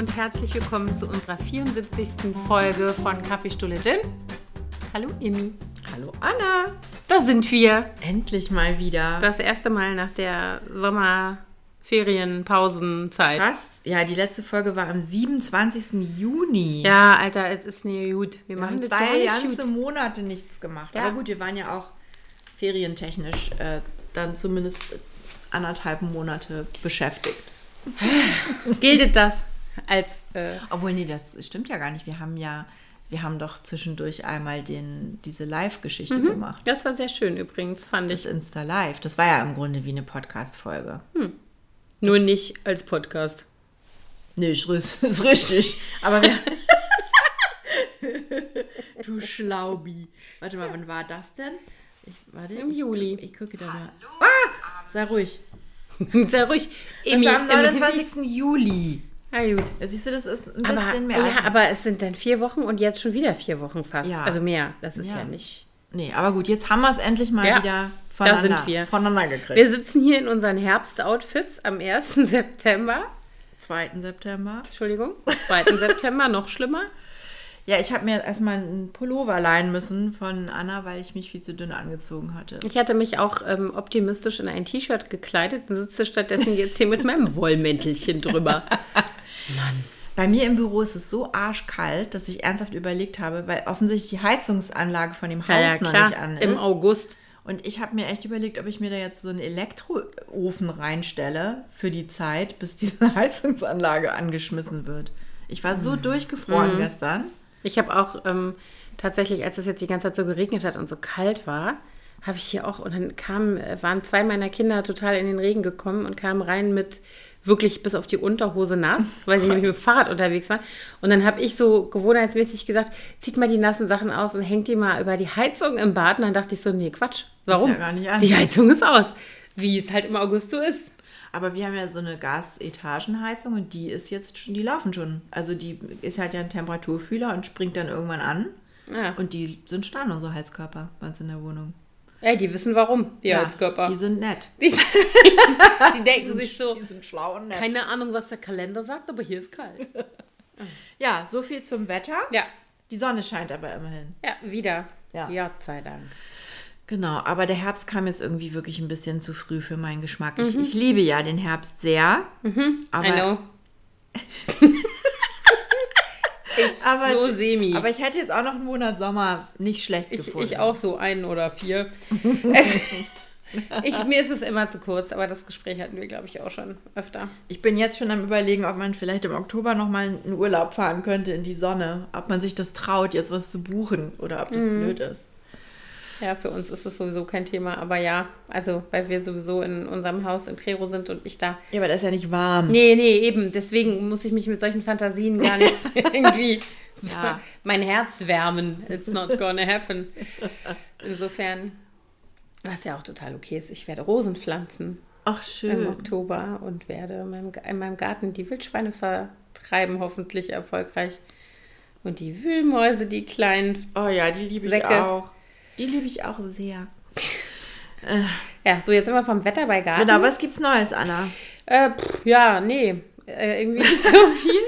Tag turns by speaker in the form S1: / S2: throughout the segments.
S1: und herzlich willkommen zu unserer 74. Folge von Kaffeestuhle Gin. Hallo Imi.
S2: Hallo Anna.
S1: Da sind wir.
S2: Endlich mal wieder.
S1: Das erste Mal nach der Sommerferienpausenzeit.
S2: Krass. Ja, die letzte Folge war am 27. Juni.
S1: Ja, Alter, es ist nie gut. Wir,
S2: Wir
S1: machen
S2: zwei ganze
S1: gut.
S2: Monate nichts gemacht.
S1: Ja.
S2: Aber gut, wir waren ja auch ferientechnisch äh, dann zumindest anderthalb Monate beschäftigt.
S1: Gilt das als äh,
S2: Obwohl, nee, das stimmt ja gar nicht. Wir haben ja, wir haben doch zwischendurch einmal den, diese Live-Geschichte
S1: Mhm.
S2: gemacht.
S1: Das war sehr schön übrigens, fand
S2: Das
S1: ich.
S2: Insta Live. Das war ja im Grunde wie eine Podcast-Folge.
S1: Nur nicht als Podcast.
S2: Nee, ist, ist richtig. Aber wir. du Schlaubi. Warte mal, wann war das denn? Ich, warte,
S1: Im
S2: ich,
S1: Juli.
S2: Ich gucke da mal. Ah! Sei ruhig.
S1: Sehr ruhig.
S2: Das
S1: Emi,
S2: war am
S1: im Handy-
S2: 29. Juli.
S1: Ah, gut.
S2: Ja, siehst du, das ist ein
S1: Aber,
S2: bisschen mehr
S1: ja, aber es sind dann vier Wochen und jetzt schon wieder vier Wochen fast.
S2: Ja.
S1: Also mehr. Das ist ja,
S2: Ja.
S1: nicht.
S2: Nee, aber gut, jetzt haben wir es endlich mal
S1: Ja,
S2: wieder voneinander,
S1: sind wir.
S2: voneinander gekriegt.
S1: Wir sitzen hier in unseren Herbstoutfits am 1. September.
S2: 2. September.
S1: Entschuldigung, 2. September, noch schlimmer.
S2: Ja, ich habe mir erstmal einen Pullover leihen müssen von Anna, weil ich mich viel zu dünn angezogen hatte.
S1: Ich hatte mich auch ähm, optimistisch in ein T-Shirt gekleidet und sitze stattdessen jetzt hier mit meinem Wollmäntelchen drüber.
S2: Bei mir im Büro ist es so arschkalt, dass ich ernsthaft überlegt habe, weil offensichtlich die Heizungsanlage von dem Haus
S1: Ja, ja,
S2: noch
S1: klar,
S2: nicht an ist.
S1: im August.
S2: Und ich habe mir echt überlegt, ob ich mir da jetzt so einen Elektroofen reinstelle für die Zeit, bis diese Heizungsanlage angeschmissen wird. Ich war
S1: Mhm.
S2: so durchgefroren gestern.
S1: Ich habe auch ähm, tatsächlich, als es jetzt die ganze Zeit so geregnet hat und so kalt war, habe ich hier auch, und dann kamen, waren zwei meiner Kinder total in den Regen gekommen und kamen rein mit wirklich bis auf die Unterhose nass, weil sie nämlich mit dem Fahrrad unterwegs waren. Und dann habe ich so gewohnheitsmäßig gesagt, zieht mal die nassen Sachen aus und hängt die mal über die Heizung im Bad. Und dann dachte ich so, nee, Quatsch. Warum?
S2: ja.
S1: Die Heizung ist aus. Wie es halt im August so ist.
S2: Aber wir haben ja so eine Gasetagenheizung und die ist jetzt schon, die laufen schon. Also die ist halt ja ein Temperaturfühler und springt dann irgendwann an.
S1: Ja.
S2: Und die sind starr, unsere Heizkörper bei uns in der Wohnung.
S1: Ey, die wissen warum, die
S2: Ja,
S1: Heizkörper.
S2: Die sind nett.
S1: Die, die denken
S2: sind,
S1: sich so,
S2: die sind schlau und nett.
S1: keine Ahnung, was der Kalender sagt, aber hier ist kalt.
S2: Ja, so viel zum Wetter.
S1: Ja,
S2: Die Sonne scheint aber immerhin.
S1: ja, wieder.
S2: Ja.
S1: Gott sei Dank.
S2: Genau, aber der Herbst kam jetzt irgendwie wirklich ein bisschen zu früh für meinen Geschmack. Ich, ich liebe ja den Herbst sehr. Aber,
S1: I know. ich
S2: Aber-
S1: so semi.
S2: aber ich hätte jetzt auch noch einen Monat Sommer nicht schlecht
S1: ich,
S2: gefunden.
S1: ich auch so einen oder vier. es, ich, mir ist es immer zu kurz, aber das Gespräch hatten wir, glaube ich, auch schon öfter.
S2: Ich bin jetzt schon am überlegen, ob man vielleicht im Oktober noch mal einen Urlaub fahren könnte in die Sonne. Ob man sich das traut, jetzt was zu buchen oder ob das
S1: Mhm.
S2: blöd ist.
S1: Ja, für uns ist es sowieso kein Thema, aber ja, also weil wir sowieso in unserem Haus in Prero sind und ich da
S2: Ja, aber das ist ja nicht warm.
S1: Nee, nee, eben. Deswegen muss ich mich mit solchen Fantasien gar nicht irgendwie
S2: Ja.
S1: mein Herz wärmen. It's not gonna happen. Insofern, was ja auch total okay ist, ich werde Rosen pflanzen
S2: Ach,
S1: im
S2: schön.
S1: Oktober und werde in meinem, in meinem Garten die Wildschweine vertreiben, hoffentlich erfolgreich. Und die Wühlmäuse, die kleinen.
S2: Oh ja, die liebe ich
S1: Säcke.
S2: auch. Die liebe ich auch sehr.
S1: Ja, so jetzt sind wir vom Wetter bei Garten.
S2: Genau, was gibt's Neues, Anna?
S1: Äh, pff, ja, nee, äh, irgendwie nicht so viel.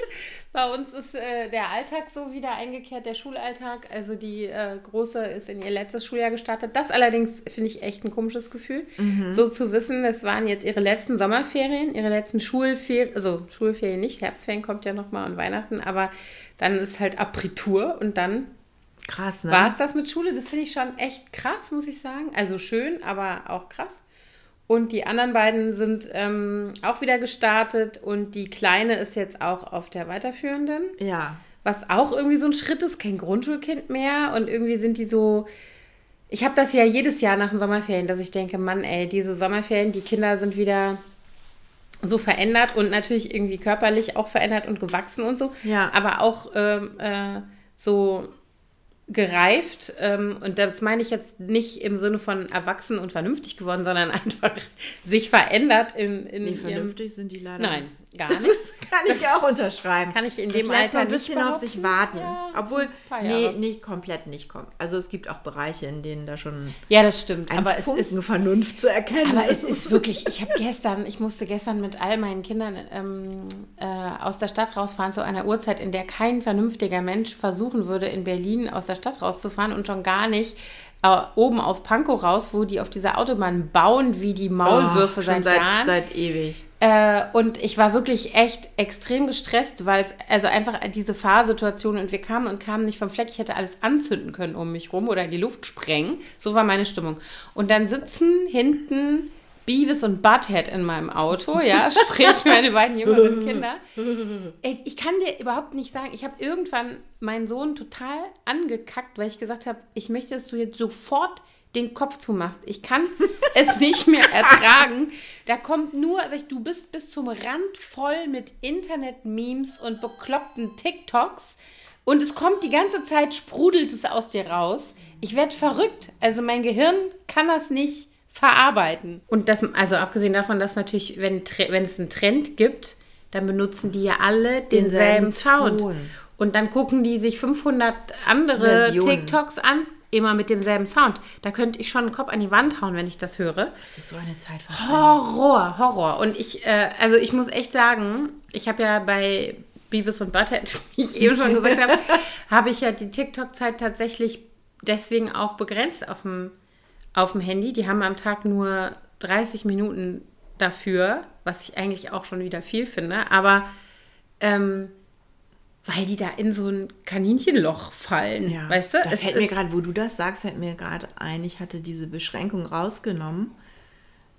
S1: Bei uns ist äh, der Alltag so wieder eingekehrt, der Schulalltag. Also die äh, Große ist in ihr letztes Schuljahr gestartet. Das allerdings finde ich echt ein komisches Gefühl. So zu wissen, es waren jetzt ihre letzten Sommerferien, ihre letzten Schulferien, also Schulferien nicht, Herbstferien kommt ja nochmal und Weihnachten, aber dann ist halt Abitur und dann
S2: Krass, ne?
S1: war es das mit Schule? Das finde ich schon echt krass, muss ich sagen. Also schön, aber auch krass. Und die anderen beiden sind ähm, auch wieder gestartet und die Kleine ist jetzt auch auf der weiterführenden,
S2: Ja.
S1: was auch irgendwie so ein Schritt ist, kein Grundschulkind mehr und irgendwie sind die so. Ich habe das ja jedes Jahr nach den Sommerferien, dass ich denke, Mann, ey, diese Sommerferien, die Kinder sind wieder so verändert und natürlich irgendwie körperlich auch verändert und gewachsen und so,
S2: Ja.
S1: aber auch ähm, äh, so gereift. Ähm, und das meine ich jetzt nicht im Sinne von erwachsen und vernünftig geworden, sondern einfach sich verändert in, in
S2: Nee, vernünftig sind die leider.
S1: Nein, gar
S2: Das
S1: nicht.
S2: ist- kann ich auch unterschreiben.
S1: Kann ich in
S2: das
S1: dem
S2: lässt
S1: Alter
S2: ein bisschen auf sich warten.
S1: Ja,
S2: Obwohl, nee, nicht komplett nicht kommt. Also es gibt auch Bereiche, in denen da schon
S1: Ja, das stimmt.
S2: ein
S1: aber es
S2: Funken
S1: ist
S2: Vernunft zu erkennen
S1: Aber es ist wirklich, ich habe gestern, ich musste gestern mit all meinen Kindern ähm, äh, aus der Stadt rausfahren zu einer Uhrzeit, in der kein vernünftiger Mensch versuchen würde, in Berlin aus der Stadt rauszufahren und schon gar nicht äh, oben auf Pankow raus, wo die auf dieser Autobahn bauen wie die Maulwürfe
S2: Oh, schon
S1: seit, Jahren.
S2: Seit ewig.
S1: Äh, und ich war wirklich echt extrem gestresst, weil es, also einfach diese Fahrsituation und wir kamen und kamen nicht vom Fleck. Ich hätte alles anzünden können um mich rum oder in die Luft sprengen. So war meine Stimmung. Und dann sitzen hinten Beavis und Butthead in meinem Auto, ja, sprich meine beiden jüngeren Kinder. Ich kann dir überhaupt nicht sagen, ich habe irgendwann meinen Sohn total angekackt, weil ich gesagt habe, ich möchte, dass du jetzt sofort den Kopf zumachst. Ich kann es nicht mehr ertragen. Da kommt nur, sag ich, du bist bis zum Rand voll mit Internet-Memes und bekloppten TikToks. Und es kommt die ganze Zeit, sprudelt es aus dir raus. Ich werde verrückt. Also mein Gehirn kann das nicht verarbeiten. Und das, also abgesehen davon, dass natürlich, wenn, wenn es einen Trend gibt, dann benutzen die ja alle denselben,
S2: Denselben
S1: Sound. Und dann gucken die sich 500 andere
S2: Versionen.
S1: TikToks an, immer mit demselben Sound. Da könnte ich schon den Kopf an die Wand hauen, wenn ich das höre.
S2: Das ist so eine Zeit
S1: Horror, Horror. Und ich, äh, also ich muss echt sagen, ich habe ja bei Beavis und Butthead, wie ich eben schon gesagt habe, habe ich ja die TikTok-Zeit tatsächlich deswegen auch begrenzt auf dem, auf dem Handy. Die haben am Tag nur 30 Minuten dafür, was ich eigentlich auch schon wieder viel finde. Aber ähm, weil die da in so ein Kaninchenloch fallen,
S2: Ja.
S1: weißt du?
S2: Da
S1: Es
S2: fällt mir gerade, wo du das sagst, fällt mir gerade ein, ich hatte diese Beschränkung rausgenommen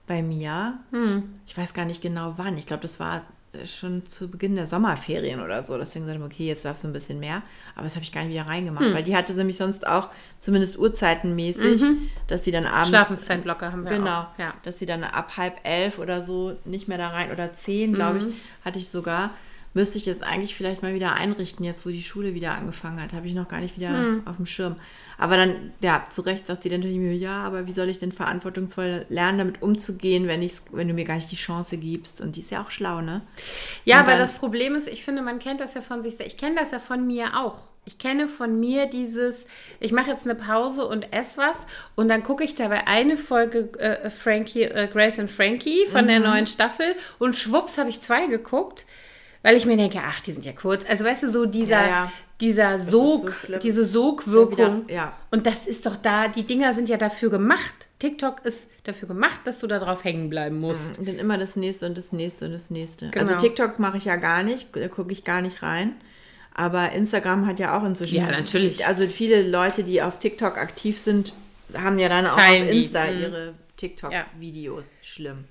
S2: bei mir.
S1: Hm.
S2: Ich weiß gar nicht genau wann. Ich glaube, das war äh, schon zu Beginn der Sommerferien oder so. Deswegen sagte ich, okay, jetzt darfst du ein bisschen mehr. Aber das habe ich gar nicht wieder reingemacht,
S1: Hm.
S2: weil die hatte nämlich sonst auch, zumindest uhrzeitenmäßig, dass die dann abends.
S1: Schlafenszeitblocker haben wir
S2: Genau,
S1: auch. Ja.
S2: dass sie dann ab halb elf oder so nicht mehr da rein oder zehn, glaube
S1: Mhm.
S2: ich, hatte ich sogar. Müsste ich jetzt eigentlich vielleicht mal wieder einrichten, jetzt wo die Schule wieder angefangen hat. Habe ich noch gar nicht wieder
S1: Mhm.
S2: auf dem Schirm. Aber dann, ja, zu Recht sagt sie dann natürlich mir, ja, aber wie soll ich denn verantwortungsvoll lernen, damit umzugehen, wenn, ich's, wenn du mir gar nicht die Chance gibst? Und die ist ja auch schlau, ne?
S1: Ja, aber das Problem ist, ich finde, man kennt das ja von sich selbst. Ich kenne das ja von mir auch. Ich kenne von mir dieses, ich mache jetzt eine Pause und esse was und dann gucke ich dabei eine Folge äh, Frankie, äh, Grace und Frankie von
S2: Mhm.
S1: der neuen Staffel und schwupps habe ich zwei geguckt, weil ich mir denke, ach, die sind ja kurz. Also weißt du, so dieser,
S2: Ja, ja.
S1: dieser Sog,
S2: so
S1: diese Sogwirkung.
S2: Wieder- ja.
S1: Und das ist doch da, die Dinger sind ja dafür gemacht. TikTok ist dafür gemacht, dass du da drauf hängen bleiben musst.
S2: Und dann immer das nächste und das nächste und das nächste.
S1: Genau.
S2: Also TikTok mache ich ja gar nicht, da gucke ich gar nicht rein. Aber Instagram hat ja auch inzwischen.
S1: Ja, natürlich.
S2: Also viele Leute, die auf TikTok aktiv sind, haben ja dann auch
S1: Teilen
S2: auf
S1: die,
S2: Insta
S1: mhm.
S2: ihre TikTok-Videos. Schlimm.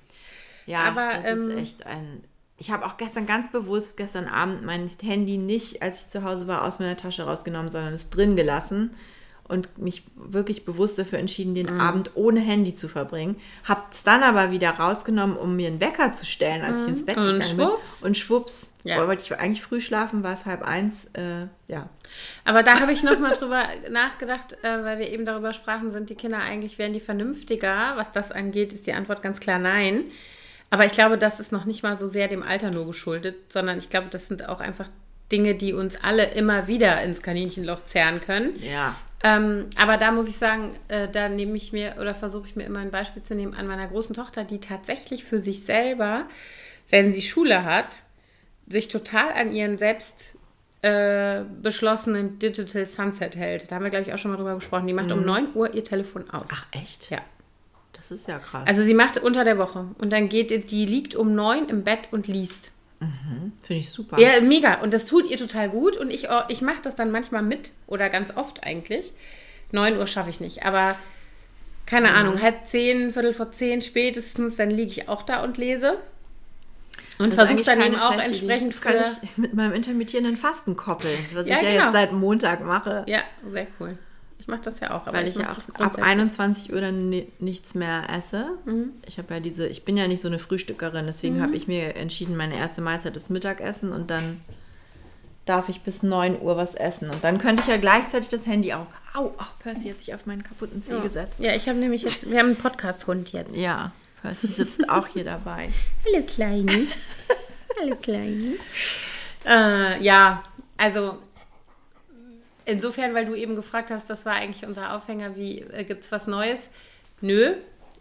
S2: Ja,
S1: Aber,
S2: das
S1: ähm,
S2: ist echt ein. Ich habe auch gestern ganz bewusst, gestern Abend, mein Handy nicht, als ich zu Hause war, aus meiner Tasche rausgenommen, sondern es drin gelassen und mich wirklich bewusst dafür entschieden,
S1: Mhm.
S2: den Abend ohne Handy zu verbringen. Hab's dann aber wieder rausgenommen, um mir einen Wecker zu stellen, als ich ins Bett
S1: Mhm. Und
S2: gegangen
S1: schwupps.
S2: bin. Und schwupps.
S1: Ja.
S2: Wollte ich eigentlich früh schlafen, war es halb eins. Äh, ja.
S1: Aber da habe ich nochmal drüber nachgedacht, äh, weil wir eben darüber sprachen, sind die Kinder eigentlich, werden die vernünftiger? Was das angeht, ist die Antwort ganz klar nein. Aber ich glaube, das ist noch nicht mal so sehr dem Alter nur geschuldet, sondern ich glaube, das sind auch einfach Dinge, die uns alle immer wieder ins Kaninchenloch zerren können.
S2: Ja.
S1: Ähm, aber da muss ich sagen, äh, da nehme ich mir oder versuche ich mir immer ein Beispiel zu nehmen an meiner großen Tochter, die tatsächlich für sich selber, wenn sie Schule hat, sich total an ihren selbst äh, beschlossenen Digital Sunset hält. Da haben wir, glaube ich, auch schon mal drüber gesprochen. Die macht um 9 Uhr ihr Telefon aus.
S2: Ach, echt?
S1: Ja.
S2: Das ist ja krass.
S1: Also sie macht unter der Woche und dann geht die liegt um 9 im Bett und liest.
S2: Finde ich super.
S1: Ja, mega. Und das tut ihr total gut. Und ich, ich mache das dann manchmal mit oder ganz oft eigentlich. 9 Uhr schaffe ich nicht. Aber keine
S2: Mhm.
S1: Ahnung, halb zehn, Viertel vor zehn spätestens, dann liege ich auch da und lese. Und versuche dann eben auch entsprechend
S2: Das kann ich mit meinem intermittierenden Fasten koppeln, was
S1: Ja,
S2: ich ja
S1: genau.
S2: jetzt seit Montag mache.
S1: Ja, sehr cool. Ich mache das ja auch. Aber
S2: weil ich ja auch ab
S1: grundsätzlich.
S2: 21 Uhr dann ni nichts mehr esse.
S1: Mhm.
S2: Ich habe ja diese, ich bin ja nicht so eine Frühstückerin, deswegen habe ich mir entschieden, meine erste Mahlzeit ist Mittagessen und dann darf ich bis 9 Uhr was essen. Und dann könnte ich ja gleichzeitig das Handy auch. Au, oh, Percy hat sich auf meinen kaputten Zeh gesetzt.
S1: Ja, ich habe nämlich jetzt, wir haben einen Podcast-Hund jetzt.
S2: Ja, Percy sitzt auch hier dabei.
S1: Hallo, Kleini. Hallo Kleine. Äh, ja, also insofern, weil du eben gefragt hast, das war eigentlich unser Aufhänger, wie äh, gibt es was Neues? Nö.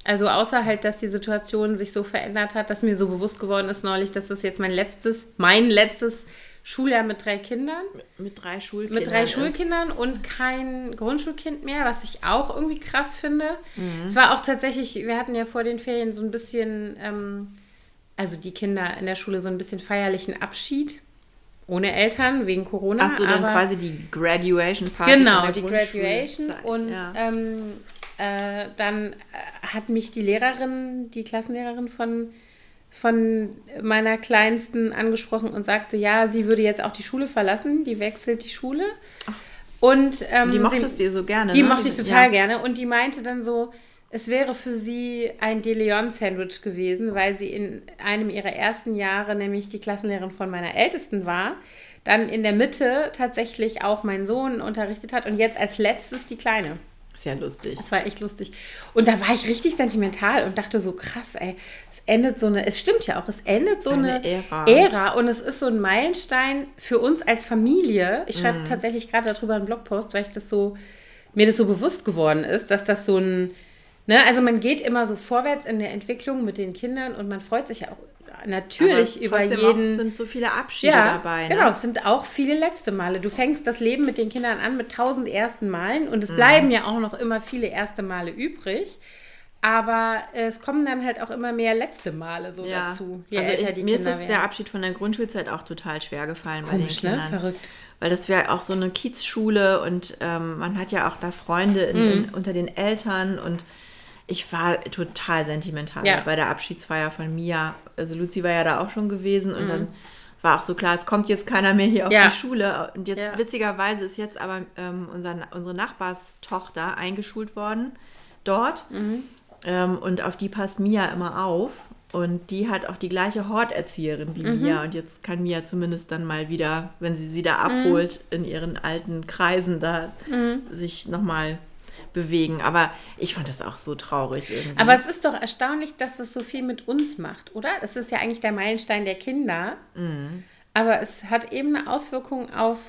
S1: Also außer halt, dass die Situation sich so verändert hat, dass mir so bewusst geworden ist neulich, dass das jetzt mein letztes, mein letztes Schuljahr mit drei Kindern.
S2: Mit drei Schulkindern.
S1: Mit drei Schulkindern und kein Grundschulkind mehr, was ich auch irgendwie krass finde. Mhm. Es war auch tatsächlich, wir hatten ja vor den Ferien so ein bisschen, ähm, also die Kinder in der Schule so ein bisschen feierlichen Abschied ohne Eltern wegen Corona.
S2: Achso, dann quasi die Graduation Party.
S1: Genau, die Graduation. Und ja. ähm, äh, dann äh, hat mich die Lehrerin, die Klassenlehrerin von, von meiner Kleinsten angesprochen und sagte, ja, sie würde jetzt auch die Schule verlassen, die wechselt die Schule. Und, ähm,
S2: die mochtest du so gerne.
S1: Die ne? mochte ich total ja. gerne. Und die meinte dann so, es wäre für sie ein De Leon-Sandwich gewesen, weil sie in einem ihrer ersten Jahre nämlich die Klassenlehrerin von meiner Ältesten war, dann in der Mitte tatsächlich auch meinen Sohn unterrichtet hat und jetzt als letztes die Kleine.
S2: Sehr lustig.
S1: Das war echt lustig. Und da war ich richtig sentimental und dachte so, krass, ey, es endet so eine, es stimmt ja auch, es endet so eine, eine Ära. Ära. und es ist so ein Meilenstein für uns als Familie. Ich schreibe mm. tatsächlich gerade darüber einen Blogpost, weil ich das so, mir das so bewusst geworden ist, dass das so ein Ne? Also man geht immer so vorwärts in der Entwicklung mit den Kindern und man freut sich ja auch natürlich über jeden.
S2: Es sind so viele Abschiede ja, dabei.
S1: Ne? Genau, es sind auch viele letzte Male. Du fängst das Leben mit den Kindern an mit tausend ersten Malen und es mhm. bleiben ja auch noch immer viele erste Male übrig. Aber es kommen dann halt auch immer mehr letzte Male so ja. dazu.
S2: Je also ich, mir Kinder ist das der Abschied von der Grundschulzeit auch total schwer gefallen
S1: Komisch, bei den ne? Kindern. Ne? Verrückt
S2: weil das wäre auch so eine Kiezschule und ähm, man hat ja auch da Freunde in, mhm. in, unter den Eltern und ich war total sentimental ja. bei der Abschiedsfeier von Mia. Also Luzi war ja da auch schon gewesen und mhm. dann war auch so klar, es kommt jetzt keiner mehr hier auf ja. die Schule. Und jetzt ja. witzigerweise ist jetzt aber ähm, unser, unsere Nachbarstochter eingeschult worden dort. Mhm. Ähm, und auf die passt Mia immer auf. Und die hat auch die gleiche Horterzieherin wie mhm. Mia. Und jetzt kann Mia zumindest dann mal wieder, wenn sie sie da abholt, mhm. in ihren alten Kreisen da mhm. sich nochmal bewegen. Aber ich fand das auch so traurig irgendwie.
S1: Aber es ist doch erstaunlich, dass es so viel mit uns macht, oder? Es ist ja eigentlich der Meilenstein der Kinder. Mhm. Aber es hat eben eine Auswirkung auf,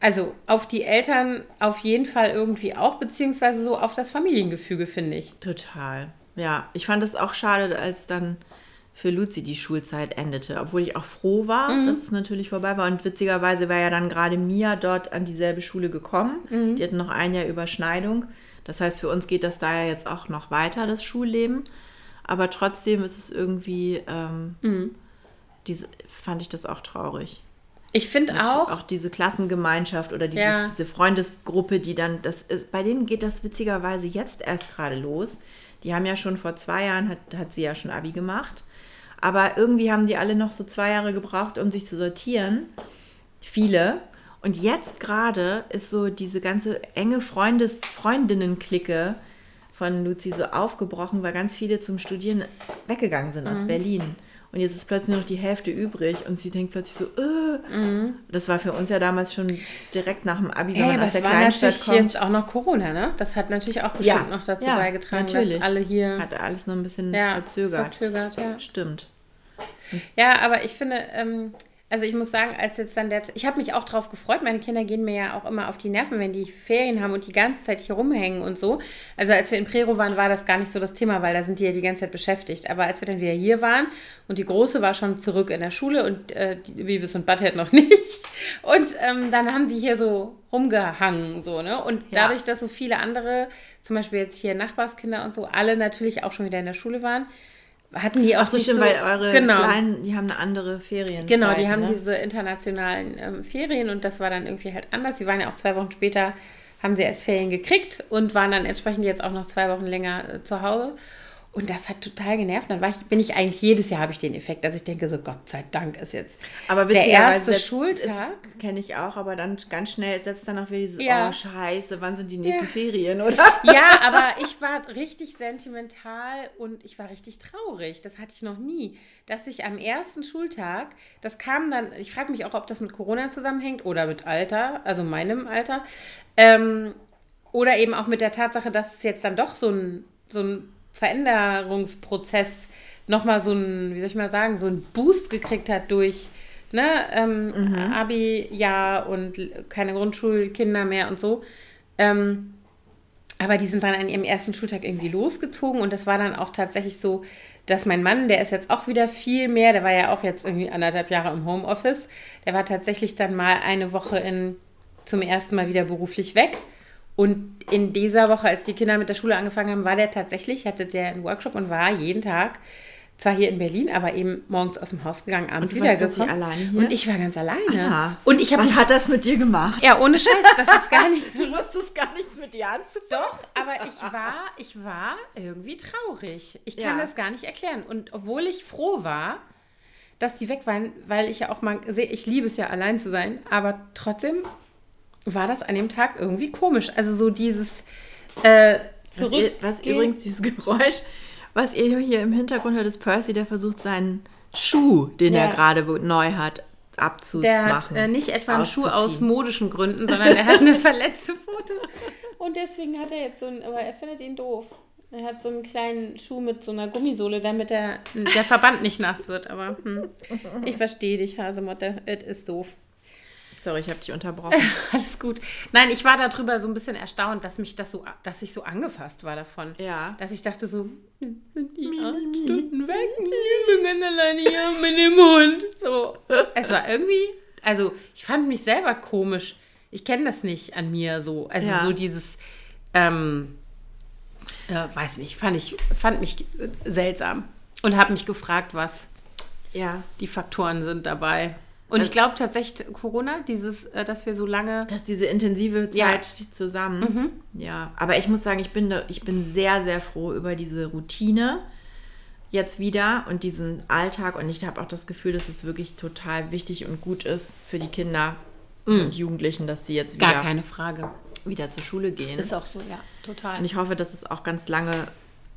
S1: also auf die Eltern auf jeden Fall irgendwie auch, beziehungsweise so auf das Familiengefüge, finde ich.
S2: Total. Ja, ich fand es auch schade, als dann für Luzi die Schulzeit endete, obwohl ich auch froh war, mhm. dass es natürlich vorbei war. Und witzigerweise war ja dann gerade Mia dort an dieselbe Schule gekommen. Mhm. Die hatten noch ein Jahr Überschneidung. Das heißt, für uns geht das da ja jetzt auch noch weiter, das Schulleben. Aber trotzdem ist es irgendwie, ähm, mhm. diese, fand ich das auch traurig.
S1: Ich finde auch.
S2: Auch diese Klassengemeinschaft oder diese, ja. diese Freundesgruppe, die dann, das ist, bei denen geht das witzigerweise jetzt erst gerade los. Die haben ja schon vor zwei Jahren, hat, hat sie ja schon Abi gemacht. Aber irgendwie haben die alle noch so zwei Jahre gebraucht, um sich zu sortieren. Viele. Und jetzt gerade ist so diese ganze enge Freundes Freundinnen-Clique von Luzi so aufgebrochen, weil ganz viele zum Studieren weggegangen sind aus mhm. Berlin. Und jetzt ist plötzlich nur noch die Hälfte übrig und sie denkt plötzlich so, äh. Mhm. das war für uns ja damals schon direkt nach dem Abi,
S1: wenn hey, man aus der Kleinstadt kommt. jetzt auch noch Corona, ne? Das hat natürlich auch bestimmt ja, noch dazu ja, beigetragen, natürlich. dass alle hier...
S2: Hat alles noch ein bisschen ja, verzögert.
S1: verzögert ja.
S2: Stimmt.
S1: Ja, aber ich finde, ähm, also ich muss sagen, als jetzt dann der, ich habe mich auch drauf gefreut. Meine Kinder gehen mir ja auch immer auf die Nerven, wenn die Ferien haben und die ganze Zeit hier rumhängen und so. Also als wir in Prero waren, war das gar nicht so das Thema, weil da sind die ja die ganze Zeit beschäftigt. Aber als wir dann wieder hier waren und die Große war schon zurück in der Schule und äh, die Beavis und Butthead noch nicht. Und ähm, dann haben die hier so rumgehangen, so, ne? Und ja. dadurch, dass so viele andere, zum Beispiel jetzt hier Nachbarskinder und so, alle natürlich auch schon wieder in der Schule waren, hatten die auch Ach so,
S2: stimmt, so, weil eure genau. Kleinen, die haben eine andere Ferien.
S1: Genau, die haben ne? diese internationalen ähm, Ferien und das war dann irgendwie halt anders. Sie waren ja auch zwei Wochen später, haben sie erst Ferien gekriegt und waren dann entsprechend jetzt auch noch zwei Wochen länger äh, zu Hause. Und das hat total genervt. Dann ich, bin ich eigentlich jedes Jahr habe ich den Effekt, dass ich denke, so Gott sei Dank ist jetzt
S2: aber der erste Schultag. Kenne ich auch, aber dann ganz schnell setzt dann auch wieder dieses, ja. oh Scheiße, wann sind die nächsten ja. Ferien, oder?
S1: Ja, aber ich war richtig sentimental und ich war richtig traurig. Das hatte ich noch nie. Dass ich am ersten Schultag, das kam dann, ich frage mich auch, ob das mit Corona zusammenhängt oder mit Alter, also meinem Alter. Ähm, oder eben auch mit der Tatsache, dass es jetzt dann doch so ein, so ein Veränderungsprozess nochmal so ein, wie soll ich mal sagen, so ein Boost gekriegt hat durch ne, ähm, mhm. Abi-Jahr und keine Grundschulkinder mehr und so. Ähm, aber die sind dann an ihrem ersten Schultag irgendwie losgezogen und das war dann auch tatsächlich so, dass mein Mann, der ist jetzt auch wieder viel mehr, der war ja auch jetzt irgendwie anderthalb Jahre im Homeoffice, der war tatsächlich dann mal eine Woche in, zum ersten Mal wieder beruflich weg. Und in dieser Woche, als die Kinder mit der Schule angefangen haben, war der tatsächlich, hatte der einen Workshop und war jeden Tag zwar hier in Berlin, aber eben morgens aus dem Haus gegangen, abends wiedergekommen. alleine hier? Und ich war ganz alleine.
S2: Aha. Und ich Was hat das mit dir gemacht?
S1: Ja, ohne Scheiß, das ist gar nicht
S2: so. Du wusstest gar nichts mit dir anzufangen.
S1: Doch, aber ich war, ich war irgendwie traurig. Ich kann ja. das gar nicht erklären. Und obwohl ich froh war, dass die weg waren, weil ich ja auch mal sehe, ich liebe es ja allein zu sein, aber trotzdem war das an dem Tag irgendwie komisch. Also so dieses äh,
S2: zurück. Was, ihr, was übrigens dieses Geräusch was ihr hier im Hintergrund hört, ist Percy, der versucht seinen Schuh, den ja. er gerade neu hat, abzumachen.
S1: Der hat äh, nicht etwa einen Schuh aus modischen Gründen, sondern er hat eine verletzte Pfote. Und deswegen hat er jetzt so einen, aber er findet ihn doof. Er hat so einen kleinen Schuh mit so einer Gummisohle, damit der, der Verband nicht nass wird. Aber hm, ich verstehe dich, Hasemotte. Es ist doof.
S2: Sorry, ich habe dich unterbrochen.
S1: Alles gut. Nein, ich war darüber so ein bisschen erstaunt, dass mich das so, dass ich so angefasst war davon.
S2: Ja.
S1: Dass ich dachte so, sind die acht Stunden weg? Ich bin ganz alleine hier mit dem Hund. So. Es war irgendwie, also ich fand mich selber komisch. Ich kenne das nicht an mir so. Also ja. so dieses, ähm, äh, weiß nicht, fand ich, fand mich seltsam und habe mich gefragt, was
S2: ja.
S1: die Faktoren sind dabei. Und ich glaube tatsächlich, Corona, dieses, äh, dass wir so lange.
S2: Dass diese intensive Zeit ja. zusammen. Mhm. Ja. Aber ich muss sagen, ich bin, ich bin sehr, sehr froh über diese Routine jetzt wieder und diesen Alltag. Und ich habe auch das Gefühl, dass es wirklich total wichtig und gut ist für die Kinder mhm. und Jugendlichen, dass sie jetzt
S1: wieder. Gar keine Frage.
S2: Wieder zur Schule gehen.
S1: Ist auch so, ja, total.
S2: Und ich hoffe, dass es auch ganz lange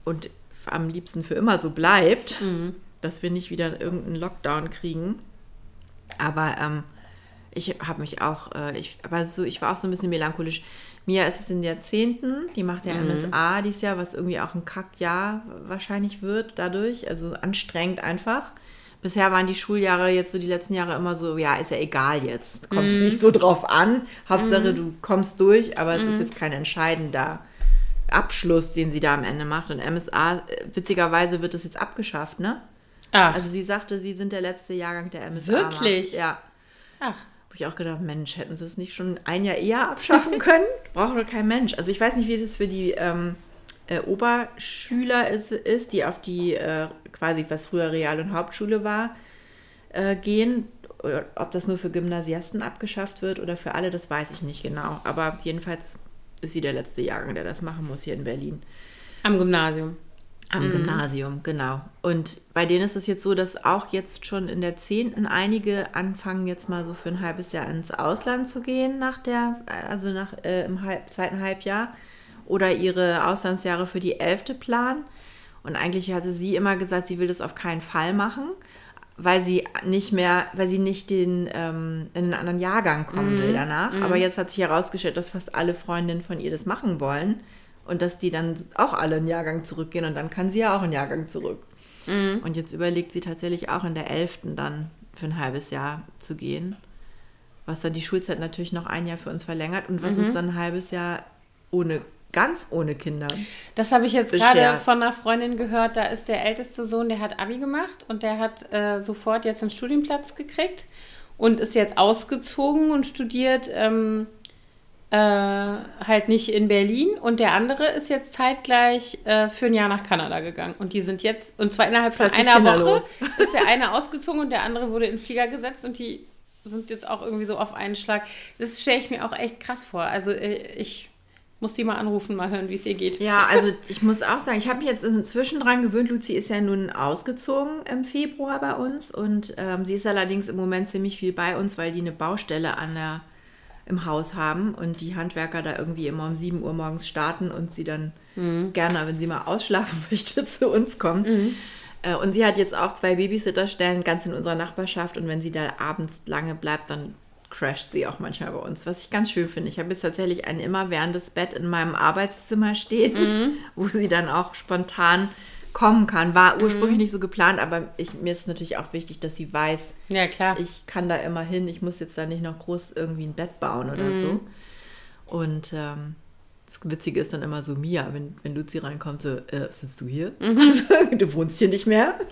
S2: und am liebsten für immer so bleibt, mhm. dass wir nicht wieder irgendeinen Lockdown kriegen. Aber ähm, ich habe mich auch, äh, ich, aber so, ich war auch so ein bisschen melancholisch. Mia ist jetzt in der zehnten, die macht ja mhm. MSA dieses Jahr, was irgendwie auch ein Kackjahr wahrscheinlich wird dadurch. Also anstrengend einfach. Bisher waren die Schuljahre jetzt so die letzten Jahre immer so, ja, ist ja egal jetzt. Kommt es mm. nicht so drauf an. Hauptsache, mm. du kommst durch, aber es ist mhm. jetzt kein entscheidender Abschluss, den sie da am Ende macht. Und MSA, äh, witzigerweise wird das jetzt abgeschafft, ne? Ach. Also sie sagte, sie sind der letzte Jahrgang der MSA.
S1: Wirklich?
S2: Ja. Ach. Habe ich auch gedacht, Mensch, hätten sie es nicht schon ein Jahr eher abschaffen können? Braucht doch kein Mensch. Also ich weiß nicht, wie es für die ähm, äh, Oberschüler ist, ist, die auf die äh, quasi, was früher Real- und Hauptschule war, äh, gehen. Ob das nur für Gymnasiasten abgeschafft wird oder für alle, das weiß ich nicht genau. Aber jedenfalls ist sie der letzte Jahrgang, der das machen muss hier in Berlin.
S1: Am Gymnasium.
S2: Am mhm. Gymnasium, genau. Und bei denen ist es jetzt so, dass auch jetzt schon in der 10. einige anfangen, jetzt mal so für ein halbes Jahr ins Ausland zu gehen, nach der, also nach äh, im halb, zweiten Halbjahr. Oder ihre Auslandsjahre für die 11. planen. Und eigentlich hatte sie immer gesagt, sie will das auf keinen Fall machen, weil sie nicht mehr, weil sie nicht den, ähm, in einen anderen Jahrgang kommen mhm. will danach. Mhm. Aber jetzt hat sich herausgestellt, dass fast alle Freundinnen von ihr das machen wollen und dass die dann auch alle einen Jahrgang zurückgehen und dann kann sie ja auch einen Jahrgang zurück. Mhm. Und jetzt überlegt sie tatsächlich auch in der 11. dann für ein halbes Jahr zu gehen, was dann die Schulzeit natürlich noch ein Jahr für uns verlängert und was mhm. uns dann ein halbes Jahr ohne ganz ohne Kinder.
S1: Das habe ich jetzt gerade von einer Freundin gehört. Da ist der älteste Sohn, der hat Abi gemacht und der hat äh, sofort jetzt einen Studienplatz gekriegt und ist jetzt ausgezogen und studiert ähm, äh, halt nicht in Berlin und der andere ist jetzt zeitgleich äh, für ein Jahr nach Kanada gegangen. Und die sind jetzt, und zwar innerhalb von Plötzlich einer Woche, ist der eine ausgezogen und der andere wurde in den Flieger gesetzt und die sind jetzt auch irgendwie so auf einen Schlag. Das stelle ich mir auch echt krass vor. Also äh, ich muss die mal anrufen, mal hören, wie es ihr geht.
S2: Ja, also ich muss auch sagen, ich habe mich jetzt inzwischen dran gewöhnt. Luzi ist ja nun ausgezogen im Februar bei uns und ähm, sie ist allerdings im Moment ziemlich viel bei uns, weil die eine Baustelle an der im Haus haben und die Handwerker da irgendwie immer um 7 Uhr morgens starten und sie dann mhm. gerne, wenn sie mal ausschlafen möchte, zu uns kommt. Mhm. Äh, und sie hat jetzt auch zwei Babysitterstellen ganz in unserer Nachbarschaft und wenn sie da abends lange bleibt, dann crasht sie auch manchmal bei uns, was ich ganz schön finde. Ich habe jetzt tatsächlich ein immerwährendes Bett in meinem Arbeitszimmer stehen, mhm. wo sie dann auch spontan kommen kann. War ursprünglich mhm. nicht so geplant, aber ich, mir ist natürlich auch wichtig, dass sie weiß,
S1: ja, klar.
S2: ich kann da immer hin, ich muss jetzt da nicht noch groß irgendwie ein Bett bauen oder mhm. so. Und ähm, das Witzige ist dann immer so, Mia, wenn, wenn Luzi reinkommt, so, äh, sitzt du hier? Mhm. du wohnst hier nicht mehr?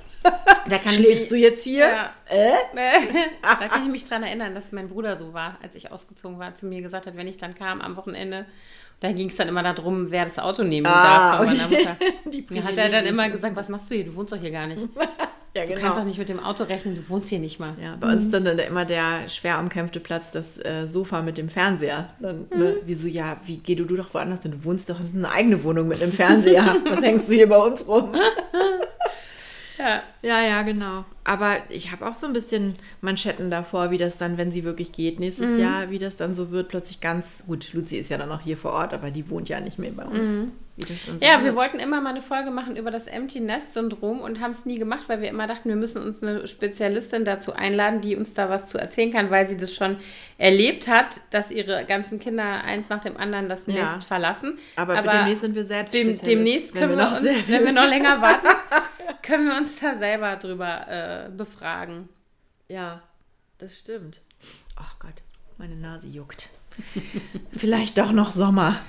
S2: Da Schläfst mich, du jetzt hier? Ja. Äh?
S1: da kann ich mich dran erinnern, dass mein Bruder so war, als ich ausgezogen war, zu mir gesagt hat, wenn ich dann kam am Wochenende, da ging es dann immer darum, wer das Auto nehmen ah, darf von meiner Mutter. Da hat er dann immer gesagt, was machst du hier? Du wohnst doch hier gar nicht. Ja, genau. Du kannst doch nicht mit dem Auto rechnen, du wohnst hier nicht mal.
S2: Ja, bei mhm. uns ist dann immer der schwer umkämpfte Platz, das äh, Sofa mit dem Fernseher. Dann, mhm. ne, wie so, ja, wie geh du, du doch woanders denn? Du wohnst doch, das ist eine eigene Wohnung mit einem Fernseher. Was hängst du hier bei uns rum? Ja. Ja, ja, genau. Aber ich habe auch so ein bisschen Manschetten davor, wie das dann, wenn sie wirklich geht nächstes mhm. Jahr, wie das dann so wird, plötzlich ganz gut. Luzi ist ja dann auch hier vor Ort, aber die wohnt ja nicht mehr bei uns. Mhm.
S1: Ja, wir wollten immer mal eine Folge machen über das Empty Nest Syndrom und haben es nie gemacht, weil wir immer dachten, wir müssen uns eine Spezialistin dazu einladen, die uns da was zu erzählen kann, weil sie das schon erlebt hat, dass ihre ganzen Kinder eins nach dem anderen das Nest ja. verlassen.
S2: Aber, Aber demnächst sind wir selbst
S1: dem, Demnächst können wir, wir uns, wenn wir noch länger warten, können wir uns da selber drüber äh, befragen.
S2: Ja, das stimmt. Oh Gott, meine Nase juckt. Vielleicht doch noch Sommer.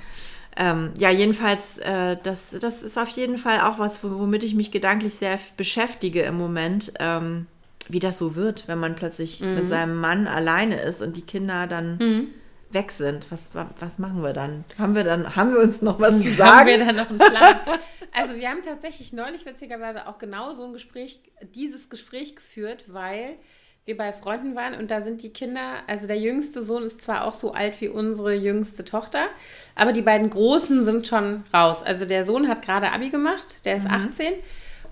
S2: Ähm, ja, jedenfalls, äh, das, das ist auf jeden Fall auch was, womit ich mich gedanklich sehr beschäftige im Moment, ähm, wie das so wird, wenn man plötzlich mhm. mit seinem Mann alleine ist und die Kinder dann mhm. weg sind. Was, was machen wir dann? Haben wir dann, haben wir uns noch was zu sagen? Haben wir dann noch einen
S1: Plan? Also wir haben tatsächlich neulich witzigerweise auch genau so ein Gespräch, dieses Gespräch geführt, weil wir bei Freunden waren und da sind die Kinder, also der jüngste Sohn ist zwar auch so alt wie unsere jüngste Tochter, aber die beiden Großen sind schon raus. Also der Sohn hat gerade Abi gemacht, der ist mhm. 18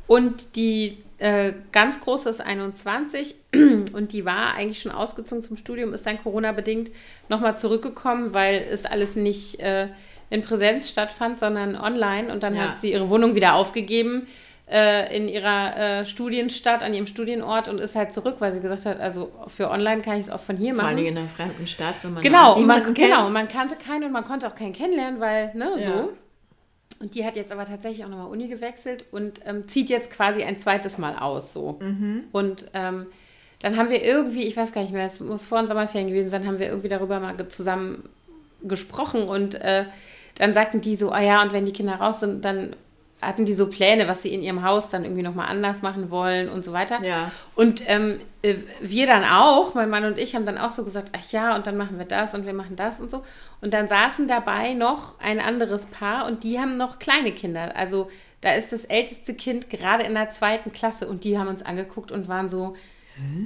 S1: und die äh, ganz große ist 21 und die war eigentlich schon ausgezogen zum Studium, ist dann Corona-bedingt nochmal zurückgekommen, weil es alles nicht äh, in Präsenz stattfand, sondern online und dann ja. hat sie ihre Wohnung wieder aufgegeben äh, in ihrer äh, Studienstadt, an ihrem Studienort und ist halt zurück, weil sie gesagt hat, also für online kann ich es auch von hier machen. Vor allem
S2: in einer fremden Stadt, wenn man
S1: genau, und man, kennt. Genau, man kannte keinen und man konnte auch keinen kennenlernen, weil, ne, ja. so. Und die hat jetzt aber tatsächlich auch nochmal Uni gewechselt und ähm, zieht jetzt quasi ein zweites Mal aus, so. Mhm. Und ähm, dann haben wir irgendwie, ich weiß gar nicht mehr, es muss vor den Sommerferien gewesen sein, haben wir irgendwie darüber mal zusammen gesprochen und äh, dann sagten die so, ah ja, und wenn die Kinder raus sind, dann hatten die so Pläne, was sie in ihrem Haus dann irgendwie nochmal anders machen wollen und so weiter. Ja. Und ähm, äh, wir dann auch, mein Mann und ich, haben dann auch so gesagt, ach ja, und dann machen wir das und wir machen das und so. Und dann saßen dabei noch ein anderes Paar und die haben noch kleine Kinder. Also da ist das älteste Kind gerade in der zweiten Klasse und die haben uns angeguckt und waren so,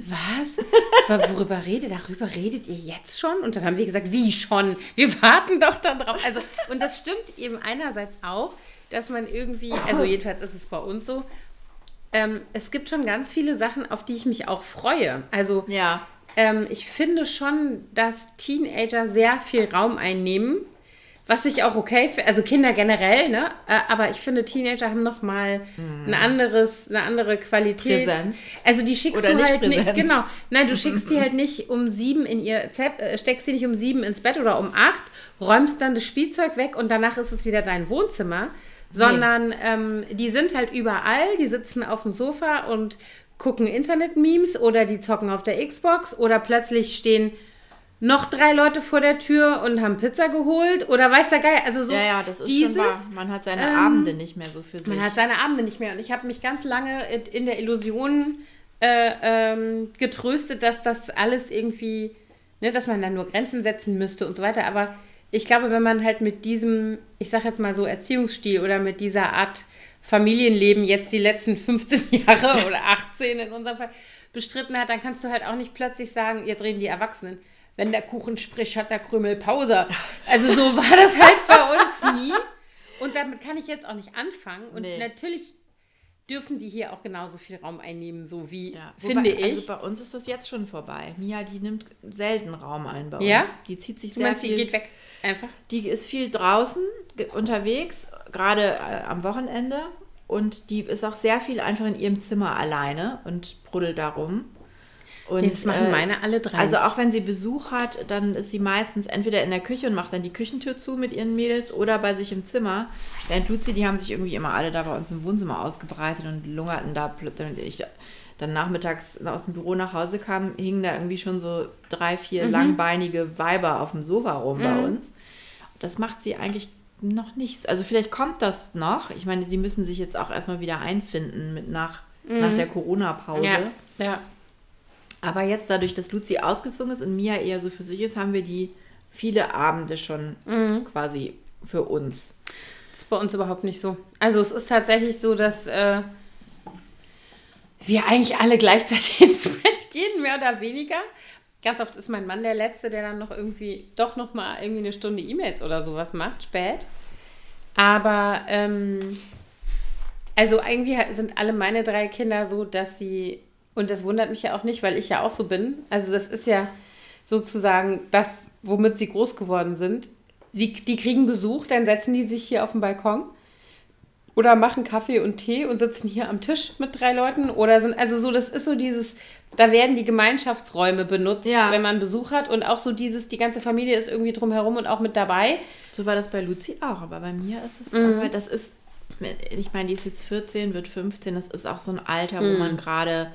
S1: was? Worüber redet? Darüber redet ihr jetzt schon? Und dann haben wir gesagt, wie schon? Wir warten doch darauf. Also, und das stimmt eben einerseits auch, dass man irgendwie, also jedenfalls ist es bei uns so, ähm, es gibt schon ganz viele Sachen, auf die ich mich auch freue. Also ja. ähm, ich finde schon, dass Teenager sehr viel Raum einnehmen, was ich auch okay finde, also Kinder generell, ne? Äh, aber ich finde, Teenager haben noch mal mhm. ein anderes, eine andere Qualität. Präsenz. Also die schickst Oder du halt nicht, genau. Nein, du schickst die halt nicht um sieben in ihr, äh, steckst sie nicht um sieben ins Bett oder um acht, räumst dann das Spielzeug weg und danach ist es wieder dein Wohnzimmer sondern ähm, die sind halt überall, die sitzen auf dem Sofa und gucken Internet-Memes oder die zocken auf der Xbox oder plötzlich stehen noch drei Leute vor der Tür und haben Pizza geholt oder weiß der Geil. Also so
S2: ja, ja, das ist dieses, schon wahr. Man hat seine ähm, Abende nicht mehr so für sich.
S1: Man hat seine Abende nicht mehr. Und ich habe mich ganz lange in der Illusion äh, ähm, getröstet, dass das alles irgendwie, ne, dass man dann nur Grenzen setzen müsste und so weiter. Aber ich glaube, wenn man halt mit diesem, ich sag jetzt mal so, Erziehungsstil oder mit dieser Art Familienleben jetzt die letzten 15 Jahre oder 18 in unserem Fall bestritten hat, dann kannst du halt auch nicht plötzlich sagen, jetzt reden die Erwachsenen. Wenn der Kuchen spricht, hat der Krümel Pause. Also so war das halt bei uns nie. Und damit kann ich jetzt auch nicht anfangen. Und nee. natürlich dürfen die hier auch genauso viel Raum einnehmen, so wie, ja, wobei, finde ich. Also
S2: bei uns ist das jetzt schon vorbei. Mia, die nimmt selten Raum ein bei uns. Ja? Die zieht sich du sehr meinst, viel...
S1: die geht weg? Einfach?
S2: Die ist viel draußen unterwegs, gerade äh, am Wochenende. Und die ist auch sehr viel einfach in ihrem Zimmer alleine und bruddelt darum. Und,
S1: Nee, das machen
S2: äh,
S1: meine alle drei.
S2: Also auch wenn sie Besuch hat, dann ist sie meistens entweder in der Küche und macht dann die Küchentür zu mit ihren Mädels oder bei sich im Zimmer. Während Luzi, die haben sich irgendwie immer alle da bei uns im Wohnzimmer ausgebreitet und lungerten da plötzlich. Ich dann nachmittags aus dem Büro nach Hause kam, hingen da irgendwie schon so drei, vier
S1: Mhm.
S2: langbeinige Weiber auf dem Sofa rum bei uns. Das macht sie eigentlich noch nicht. Also vielleicht kommt das noch. Ich meine, sie müssen sich jetzt auch erstmal wieder einfinden mit nach, nach der Corona-Pause.
S1: Mhm. ja, ja.
S2: Aber jetzt, dadurch, dass Luzi ausgezogen ist und Mia eher so für sich ist, haben wir die viele Abende schon
S1: Mhm.
S2: quasi für uns.
S1: Das ist bei uns überhaupt nicht so. Also es ist tatsächlich so, dass äh, wir eigentlich alle gleichzeitig ins Bett gehen, mehr oder weniger. Ganz oft ist mein Mann der Letzte, der dann noch irgendwie, doch noch mal irgendwie eine Stunde E-Mails oder sowas macht, spät. Aber, ähm, also irgendwie sind alle meine drei Kinder so, dass sie, und das wundert mich ja auch nicht, weil ich ja auch so bin. Also das ist ja sozusagen das, womit sie groß geworden sind. Die, die kriegen Besuch, dann setzen die sich hier auf den Balkon oder machen Kaffee und Tee und sitzen hier am Tisch mit drei Leuten oder sind, also so, das ist so dieses, da werden die Gemeinschaftsräume benutzt,
S2: Ja.
S1: wenn man Besuch hat und auch so dieses, die ganze Familie ist irgendwie drumherum und auch mit dabei.
S2: So war das bei Luzi auch, aber bei mir ist es,
S1: Mhm.
S2: aber das ist, ich meine, die ist jetzt 14, wird 15, das ist auch so ein Alter, wo
S1: Mhm.
S2: man gerade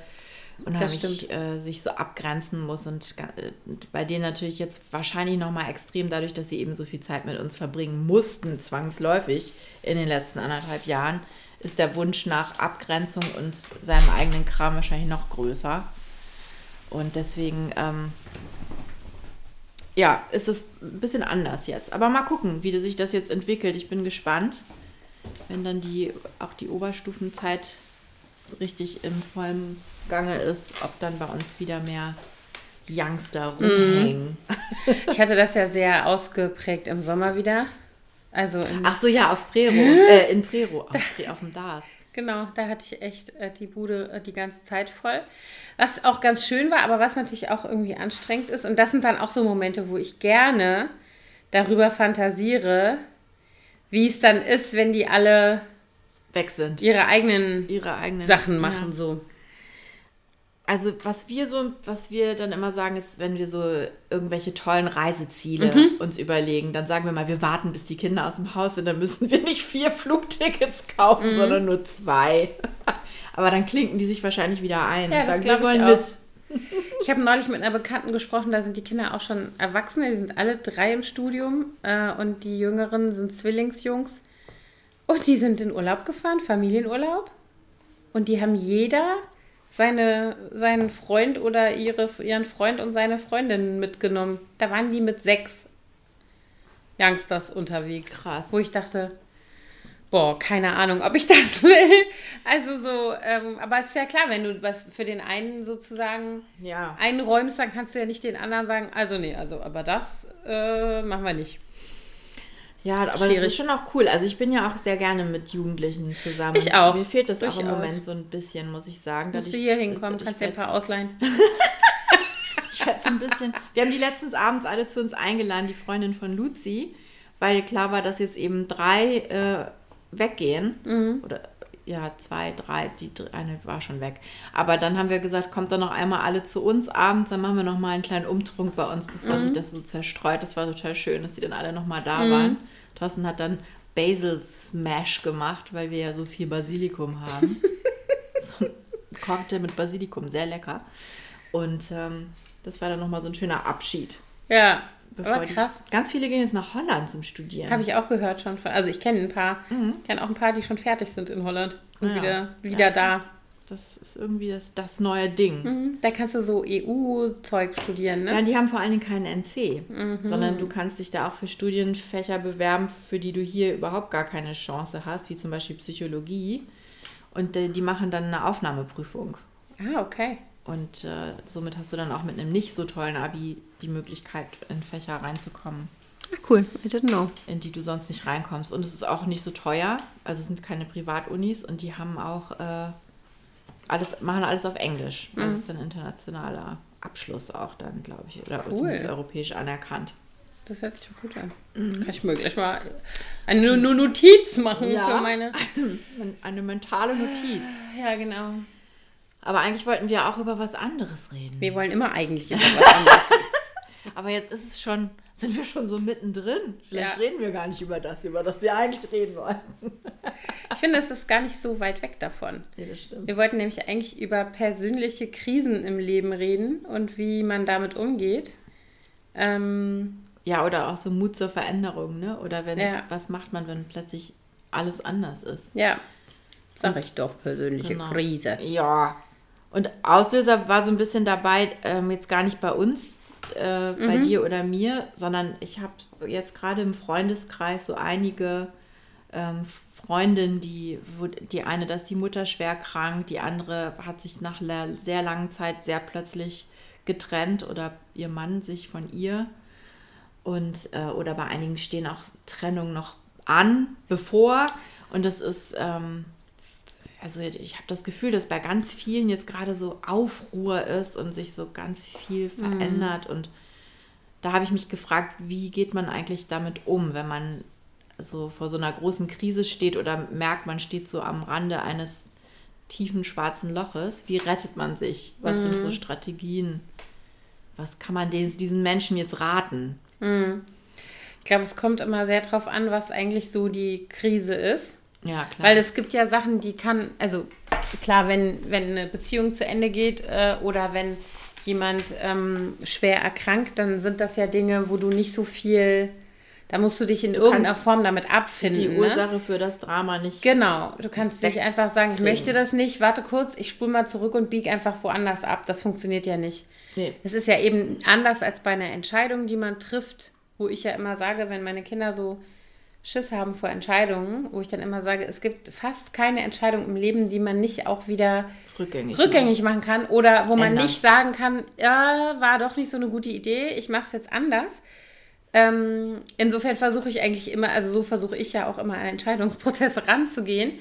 S2: unheimlich
S1: stimmt.
S2: äh, sich so abgrenzen muss und äh, bei denen natürlich jetzt wahrscheinlich nochmal extrem, dadurch, dass sie eben so viel Zeit mit uns verbringen mussten, zwangsläufig in den letzten anderthalb Jahren, ist der Wunsch nach Abgrenzung und seinem eigenen Kram wahrscheinlich noch größer. Und deswegen, ähm, ja, ist es ein bisschen anders jetzt. Aber mal gucken, wie sich das jetzt entwickelt. Ich bin gespannt, wenn dann die auch die Oberstufenzeit richtig im vollen Gange ist, ob dann bei uns wieder mehr Youngster rumhängen.
S1: Ich hatte das ja sehr ausgeprägt im Sommer wieder. Also
S2: Ach so, ja, auf Prero, äh, in Prero, auf, Pre- auf dem DAS.
S1: Genau, da hatte ich echt äh, die Bude äh, die ganze Zeit voll. Was auch ganz schön war, aber was natürlich auch irgendwie anstrengend ist. Und das sind dann auch so Momente, wo ich gerne darüber fantasiere, wie es dann ist, wenn die alle
S2: Weg sind.
S1: ihre eigenen
S2: Ihre eigenen
S1: Sachen machen.
S2: Ja.
S1: So.
S2: Also was wir so, was wir dann immer sagen, ist, wenn wir so irgendwelche tollen Reiseziele
S1: Mhm.
S2: uns überlegen, dann sagen wir mal, wir warten, bis die Kinder aus dem Haus sind, dann müssen wir nicht vier Flugtickets kaufen,
S1: Mhm.
S2: sondern nur zwei. Aber dann klinken die sich wahrscheinlich wieder ein
S1: Ja,
S2: und
S1: das
S2: sagen, wir wollen mit.
S1: Ich habe neulich mit einer Bekannten gesprochen, da sind die Kinder auch schon Erwachsene, die sind alle drei im Studium äh, und die Jüngeren sind Zwillingsjungs. Und die sind in Urlaub gefahren, Familienurlaub. Und die haben jeder seine, seinen Freund oder ihre, ihren Freund und seine Freundin mitgenommen. Da waren die mit sechs Youngsters unterwegs.
S2: Krass.
S1: Wo ich dachte, boah, keine Ahnung, ob ich das will. Also so, ähm, aber es ist ja klar, wenn du was für den einen sozusagen
S2: Ja.
S1: einräumst, dann kannst du ja nicht den anderen sagen, also nee, also aber das äh, machen wir nicht.
S2: Ja, aber das
S1: Schwierig.
S2: ist schon auch cool. Also ich bin ja auch sehr gerne mit Jugendlichen zusammen.
S1: Ich auch.
S2: Mir fehlt das auch im
S1: Durchaus.
S2: Moment so ein bisschen, muss ich sagen.
S1: Musst
S2: dass
S1: du hier hinkommen, kannst dir ein paar ausleihen.
S2: Ich werde so ein bisschen. Wir haben die letztens abends alle zu uns eingeladen, die Freundin von Luzi, weil klar war, dass jetzt eben drei äh, weggehen.
S1: Mhm.
S2: Oder ja, zwei, drei, die eine war schon weg. Aber dann haben wir gesagt, kommt dann noch einmal alle zu uns abends, dann machen wir noch mal einen kleinen Umtrunk bei uns, bevor
S1: Mhm.
S2: sich das so zerstreut. Das war total schön, dass die dann alle noch mal da waren. Thorsten hat dann Basil Smash gemacht, weil wir ja so viel Basilikum haben. so ein Cocktail mit Basilikum, sehr lecker. Und ähm, das war dann nochmal so ein schöner Abschied.
S1: Ja, aber
S2: die-
S1: krass.
S2: Ganz viele gehen jetzt nach Holland zum Studieren.
S1: Habe ich auch gehört schon. Von, also ich kenne ein paar, kenne auch ein paar, die schon fertig sind in Holland und
S2: Ja.
S1: wieder, wieder da.
S2: Das ist irgendwie das, das neue Ding.
S1: Mhm. Da kannst du so EU-Zeug studieren, ne?
S2: Ja, die haben vor allen Dingen keinen NC,
S1: Mhm.
S2: sondern du kannst dich da auch für Studienfächer bewerben, für die du hier überhaupt gar keine Chance hast, wie zum Beispiel Psychologie. Und die machen dann eine Aufnahmeprüfung.
S1: Ah, okay.
S2: Und äh, somit hast du dann auch mit einem nicht so tollen Abi die Möglichkeit, in Fächer reinzukommen,
S1: Ah, cool. I didn't know.
S2: in die du sonst nicht reinkommst. Und es ist auch nicht so teuer. Also es sind keine Privatunis und die haben auch äh, alles, machen alles auf Englisch. Also es ist dann internationaler Abschluss auch dann, glaube ich. Oder
S1: Cool.
S2: zumindest europäisch anerkannt.
S1: Das hört sich gut an. Kann ich mir gleich mal eine No- Notiz machen
S2: Ja.
S1: für meine.
S2: Eine mentale Notiz.
S1: Ja, genau.
S2: Aber eigentlich wollten wir auch über was anderes reden.
S1: Wir wollen immer eigentlich über was anderes reden.
S2: Aber jetzt ist es schon, sind wir schon so mittendrin. Vielleicht
S1: Ja.
S2: reden wir gar nicht über das, über das wir eigentlich reden wollten.
S1: Ich finde, es ist gar nicht so weit weg davon.
S2: Nee, das stimmt.
S1: Wir wollten nämlich eigentlich über persönliche Krisen im Leben reden und wie man damit umgeht. Ähm,
S2: Ja, oder auch so Mut zur Veränderung, ne? Oder wenn,
S1: Ja.
S2: was macht man, wenn plötzlich alles anders ist?
S1: ja, sag ich doch, persönliche
S2: Genau.
S1: Krise.
S2: Ja. Und Auslöser war so ein bisschen dabei, ähm, jetzt gar nicht bei uns, äh, bei dir oder mir, sondern ich habe jetzt gerade im Freundeskreis so einige ähm, Freundinnen, die, wo die eine, dass die Mutter schwer krank, die andere hat sich nach einer sehr langen Zeit sehr plötzlich getrennt oder ihr Mann sich von ihr. Und, äh, oder bei einigen stehen auch Trennungen noch an, bevor. Und das ist, ähm, also ich habe das Gefühl, dass bei ganz vielen jetzt gerade so Aufruhr ist und sich so ganz viel verändert. Und da habe ich mich gefragt, wie geht man eigentlich damit um, wenn man so vor so einer großen Krise steht oder merkt, man steht so am Rande eines tiefen schwarzen Loches. Wie rettet man sich? Was sind so Strategien? Was kann man diesen Menschen jetzt raten?
S1: Ich glaube, es kommt immer sehr drauf an, was eigentlich so die Krise ist.
S2: Ja, klar.
S1: Weil es gibt ja Sachen, die kann, also klar, wenn, wenn eine Beziehung zu Ende geht äh, oder wenn jemand ähm, schwer erkrankt, dann sind das ja Dinge, wo du nicht so viel, da musst du dich in irgendeiner
S2: kannst
S1: Form damit abfinden.
S2: die
S1: ne?
S2: Ursache für das Drama nicht.
S1: Genau, du kannst nicht einfach sagen, ich möchte das nicht, warte kurz, ich spule mal zurück und biege einfach woanders ab. Das funktioniert ja nicht.
S2: Nee.
S1: Es ist ja eben anders als bei einer Entscheidung, die man trifft, wo ich ja immer sage, wenn meine Kinder so Schiss haben vor Entscheidungen, wo ich dann immer sage, es gibt fast keine Entscheidung im Leben, die man nicht auch wieder
S2: Rückgängig.
S1: rückgängig machen kann oder wo man
S2: Ändern.
S1: nicht sagen kann, ja, war doch nicht so eine gute Idee, ich mache es jetzt anders. Ähm, insofern versuche ich eigentlich immer, also so versuche ich ja auch immer an Entscheidungsprozesse ranzugehen.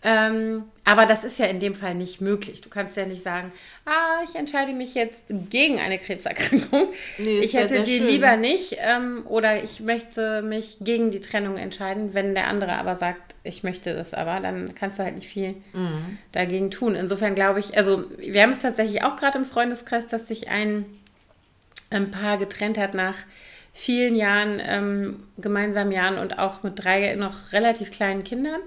S1: Ähm, aber das ist ja in dem Fall nicht möglich. Du kannst ja nicht sagen, ah, ich entscheide mich jetzt gegen eine Krebserkrankung.
S2: Nee,
S1: ich hätte die
S2: schön.
S1: lieber nicht. Ähm, oder ich möchte mich gegen die Trennung entscheiden. Wenn der andere aber sagt, ich möchte das aber, dann kannst du halt nicht viel
S2: Mhm.
S1: dagegen tun. Insofern glaube ich, also wir haben es tatsächlich auch gerade im Freundeskreis, dass sich ein, ein Paar getrennt hat nach vielen Jahren, ähm, gemeinsamen Jahren und auch mit drei noch relativ kleinen Kindern.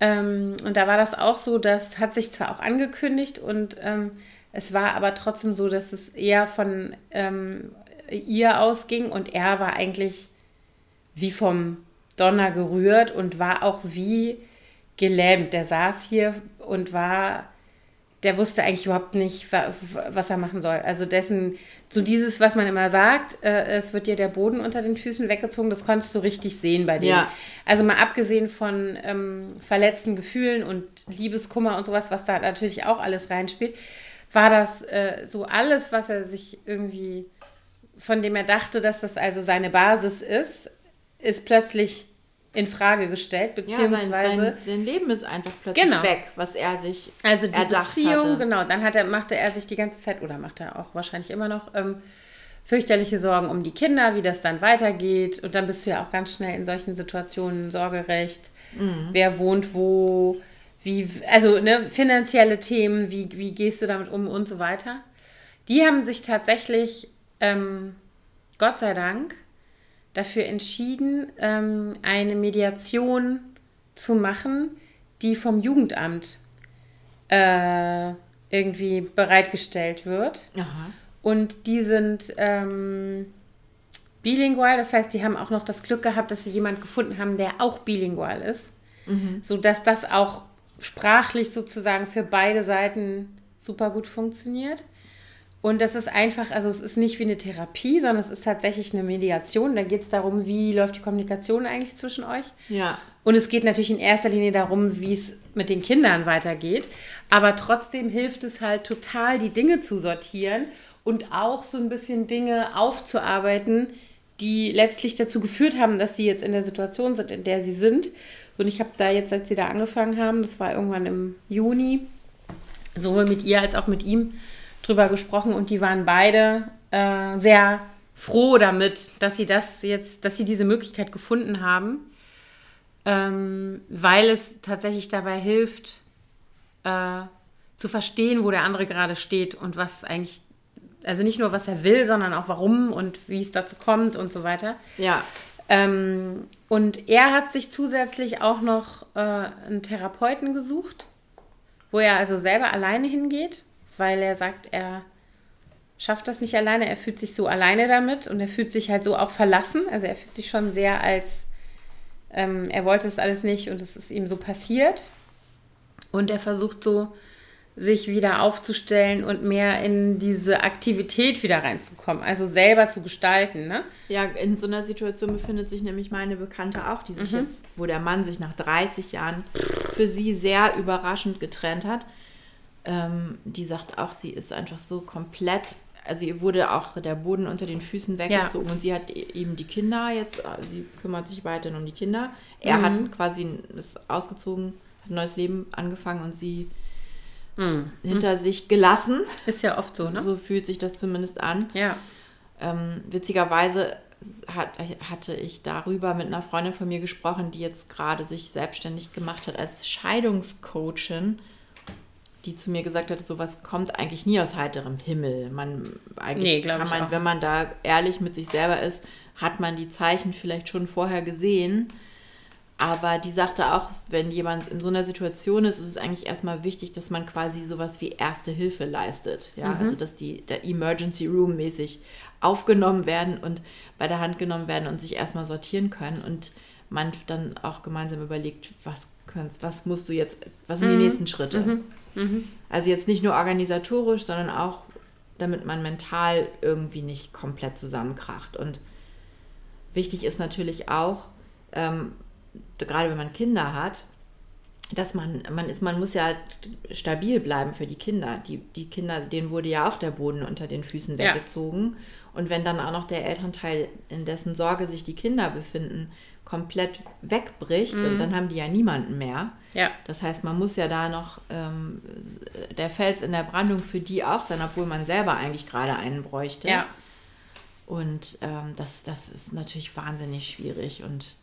S1: Ähm, und da war das auch so, das hat sich zwar auch angekündigt und ähm, es war aber trotzdem so, dass es eher von ähm, ihr ausging und er war eigentlich wie vom Donner gerührt und war auch wie gelähmt. Der saß hier und war, der wusste eigentlich überhaupt nicht, wa- was er machen soll. Also dessen, so dieses, was man immer sagt, äh, es wird dir der Boden unter den Füßen weggezogen, das konntest du richtig sehen bei dem.
S2: Ja.
S1: Also mal abgesehen von ähm, verletzten Gefühlen und Liebeskummer und sowas, was da natürlich auch alles reinspielt, war das äh, so alles, was er sich irgendwie, von dem er dachte, dass das also seine Basis ist, ist plötzlich in Frage gestellt,
S2: Ja, sein,
S1: beziehungsweise
S2: sein, sein Leben ist einfach plötzlich
S1: Genau.
S2: weg, was er sich
S1: also die
S2: erdacht
S1: Beziehung,
S2: hatte.
S1: genau, dann hat er, machte er sich die ganze Zeit, oder macht er auch wahrscheinlich immer noch, ähm, fürchterliche Sorgen um die Kinder, wie das dann weitergeht. Und dann bist du ja auch ganz schnell in solchen Situationen Sorgerecht, wer wohnt wo, wie, also ne, finanzielle Themen, wie, wie gehst du damit um und so weiter. Die haben sich tatsächlich, ähm, Gott sei Dank, dafür entschieden, ähm, eine Mediation zu machen, die vom Jugendamt äh, irgendwie bereitgestellt wird.
S2: Aha.
S1: Und die sind ähm, bilingual, das heißt, die haben auch noch das Glück gehabt, dass sie jemanden gefunden haben, der auch bilingual ist, sodass das auch sprachlich sozusagen für beide Seiten super gut funktioniert. Und das ist einfach, also es ist nicht wie eine Therapie, sondern es ist tatsächlich eine Mediation. Da geht es darum, wie läuft die Kommunikation eigentlich zwischen euch.
S2: Ja.
S1: Und es geht natürlich in erster Linie darum, wie es mit den Kindern weitergeht. Aber trotzdem hilft es halt total, die Dinge zu sortieren und auch so ein bisschen Dinge aufzuarbeiten, die letztlich dazu geführt haben, dass sie jetzt in der Situation sind, in der sie sind. Und ich habe da jetzt, seit sie da angefangen haben, das war irgendwann im Juni, sowohl mit ihr als auch mit ihm drüber gesprochen und die waren beide äh, sehr froh damit, dass sie das jetzt, dass sie diese Möglichkeit gefunden haben ähm, weil es tatsächlich dabei hilft, äh, zu verstehen, wo der andere gerade steht und was eigentlich, also nicht nur was er will, sondern auch warum und wie es dazu kommt und so weiter.
S2: Ja.
S1: Ähm, und er hat sich zusätzlich auch noch äh, einen Therapeuten gesucht, wo er also selber alleine hingeht, weil er sagt, er schafft das nicht alleine, er fühlt sich so alleine damit und er fühlt sich halt so auch verlassen. Also er fühlt sich schon sehr als, ähm, er wollte es alles nicht und es ist ihm so passiert. Und er versucht so, sich wieder aufzustellen und mehr in diese Aktivität wieder reinzukommen, also selber zu gestalten. Ne?
S2: Ja, in so einer Situation befindet sich nämlich meine Bekannte auch, die sich mhm. jetzt, wo der Mann sich nach 30 Jahren für sie sehr überraschend getrennt hat. Ähm, die sagt auch, sie ist einfach so komplett also ihr wurde auch der Boden unter den Füßen weggezogen ja. und sie hat e-, eben die Kinder jetzt, sie kümmert sich weiterhin um die Kinder. Er mhm. hat quasi ist ausgezogen, hat ein neues Leben angefangen und sie mhm. hinter sich gelassen.
S1: Ist ja oft so, ne?
S2: So fühlt sich das zumindest an.
S1: Ja.
S2: Ähm, witzigerweise hat, hatte ich darüber mit einer Freundin von mir gesprochen, die jetzt gerade sich selbstständig gemacht hat als Scheidungscoachin die zu mir gesagt hat, sowas kommt eigentlich nie aus heiterem Himmel. Man eigentlich nee, kann man, wenn man da ehrlich mit sich selber ist, hat man die Zeichen vielleicht schon vorher gesehen. Aber die sagte auch, wenn jemand in so einer Situation ist, ist es eigentlich erstmal wichtig, dass man quasi sowas wie Erste Hilfe leistet. Ja, mhm. also dass die der Emergency Room mäßig aufgenommen werden und bei der Hand genommen werden und sich erstmal sortieren können und man dann auch gemeinsam überlegt, was kannst, was musst du jetzt, was sind mhm. die nächsten Schritte? Mhm. Mhm. Also jetzt nicht nur organisatorisch, sondern auch, damit man mental irgendwie nicht komplett zusammenkracht. Und wichtig ist natürlich auch, ähm, gerade wenn man Kinder hat, dass man, man ist, man muss ja stabil bleiben für die Kinder. Die, die Kinder, denen wurde ja auch der Boden unter den Füßen weggezogen. Ja. Und wenn dann auch noch der Elternteil, in dessen Sorge sich die Kinder befinden, komplett wegbricht, mhm. dann haben die ja niemanden mehr.
S1: Ja.
S2: Das heißt, man muss ja da noch ähm, der Fels in der Brandung für die auch sein, obwohl man selber eigentlich gerade einen bräuchte.
S1: Ja.
S2: Und ähm, das, das ist natürlich wahnsinnig schwierig und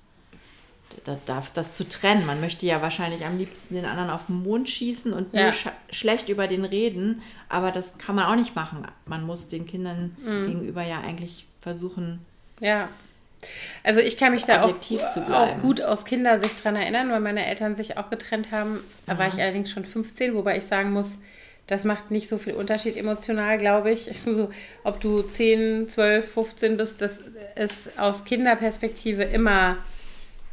S2: da darf das zu trennen. Man möchte ja wahrscheinlich am liebsten den anderen auf den Mond schießen und nur sch schlecht über den reden, aber das kann man auch nicht machen. Man muss den Kindern mhm. gegenüber ja eigentlich versuchen,
S1: ja. Also ich kann mich da auch, auch, gut aus Kindersicht dran erinnern, weil meine Eltern sich auch getrennt haben. Da ja. war ich allerdings schon 15, wobei ich sagen muss, das macht nicht so viel Unterschied emotional, glaube ich. Also, ob du 10, 12, 15 bist, das ist aus Kinderperspektive immer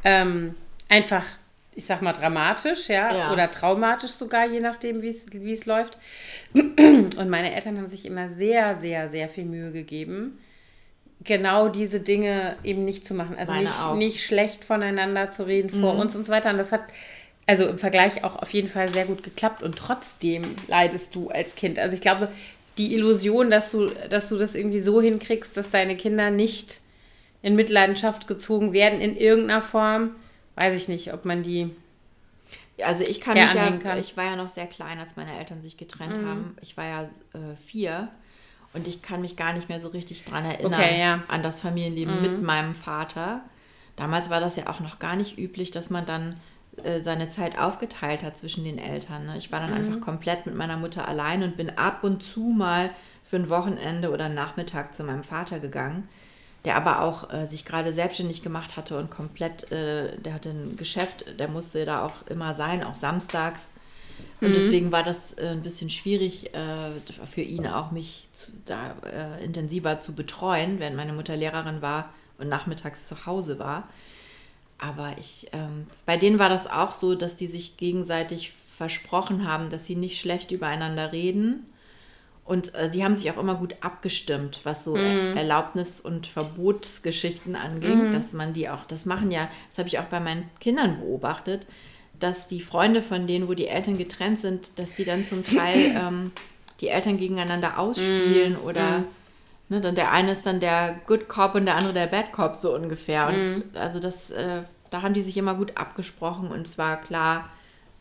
S1: ähm, einfach, ich sag mal, dramatisch, ja? ja, oder traumatisch sogar, je nachdem, wie es läuft. Und meine Eltern haben sich immer sehr, sehr, sehr viel Mühe gegeben genau diese Dinge eben nicht zu machen. Also nicht, nicht schlecht voneinander zu reden mhm. vor uns und so weiter. Und das hat also im Vergleich auch auf jeden Fall sehr gut geklappt und trotzdem leidest du als Kind. Also ich glaube, die Illusion, dass du, dass du das irgendwie so hinkriegst, dass deine Kinder nicht in Mitleidenschaft gezogen werden in irgendeiner Form, weiß ich nicht, ob man die.
S2: Also ich kann mich ja, kann. ich war ja noch sehr klein, als meine Eltern sich getrennt mhm. haben. Ich war ja äh, vier und ich kann mich gar nicht mehr so richtig dran erinnern
S1: okay, ja.
S2: an das Familienleben mhm. mit meinem Vater. Damals war das ja auch noch gar nicht üblich, dass man dann äh, seine Zeit aufgeteilt hat zwischen den Eltern. Ne? Ich war dann mhm. einfach komplett mit meiner Mutter allein und bin ab und zu mal für ein Wochenende oder einen Nachmittag zu meinem Vater gegangen, der aber auch äh, sich gerade selbstständig gemacht hatte und komplett, äh, der hatte ein Geschäft, der musste da auch immer sein, auch samstags. Und mhm. deswegen war das äh, ein bisschen schwierig äh, für ihn auch, mich zu, da äh, intensiver zu betreuen, wenn meine Mutter Lehrerin war und nachmittags zu Hause war. Aber ich, ähm, bei denen war das auch so, dass die sich gegenseitig versprochen haben, dass sie nicht schlecht übereinander reden. Und äh, sie haben sich auch immer gut abgestimmt, was so mm. Erlaubnis- und Verbotsgeschichten anging, mm. dass man die auch, das machen ja, das habe ich auch bei meinen Kindern beobachtet, dass die Freunde von denen, wo die Eltern getrennt sind, dass die dann zum Teil ähm, die Eltern gegeneinander ausspielen mm, oder mm. Ne, dann der eine ist dann der Good Cop und der andere der Bad Cop so ungefähr. Und mm. also das, äh, da haben die sich immer gut abgesprochen und zwar klar,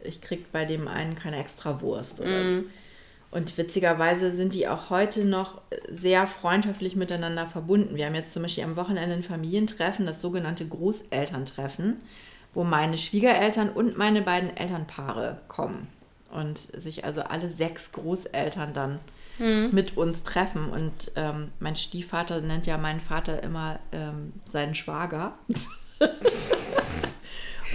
S2: ich krieg bei dem einen keine extra Wurst. Mm. Und witzigerweise sind die auch heute noch sehr freundschaftlich miteinander verbunden. Wir haben jetzt zum Beispiel am Wochenende ein Familientreffen, das sogenannte Großelterntreffen wo meine Schwiegereltern und meine beiden Elternpaare kommen. und sich also alle sechs Großeltern dann mhm. mit uns treffen. Und ähm, mein Stiefvater nennt ja meinen Vater immer ähm, seinen Schwager.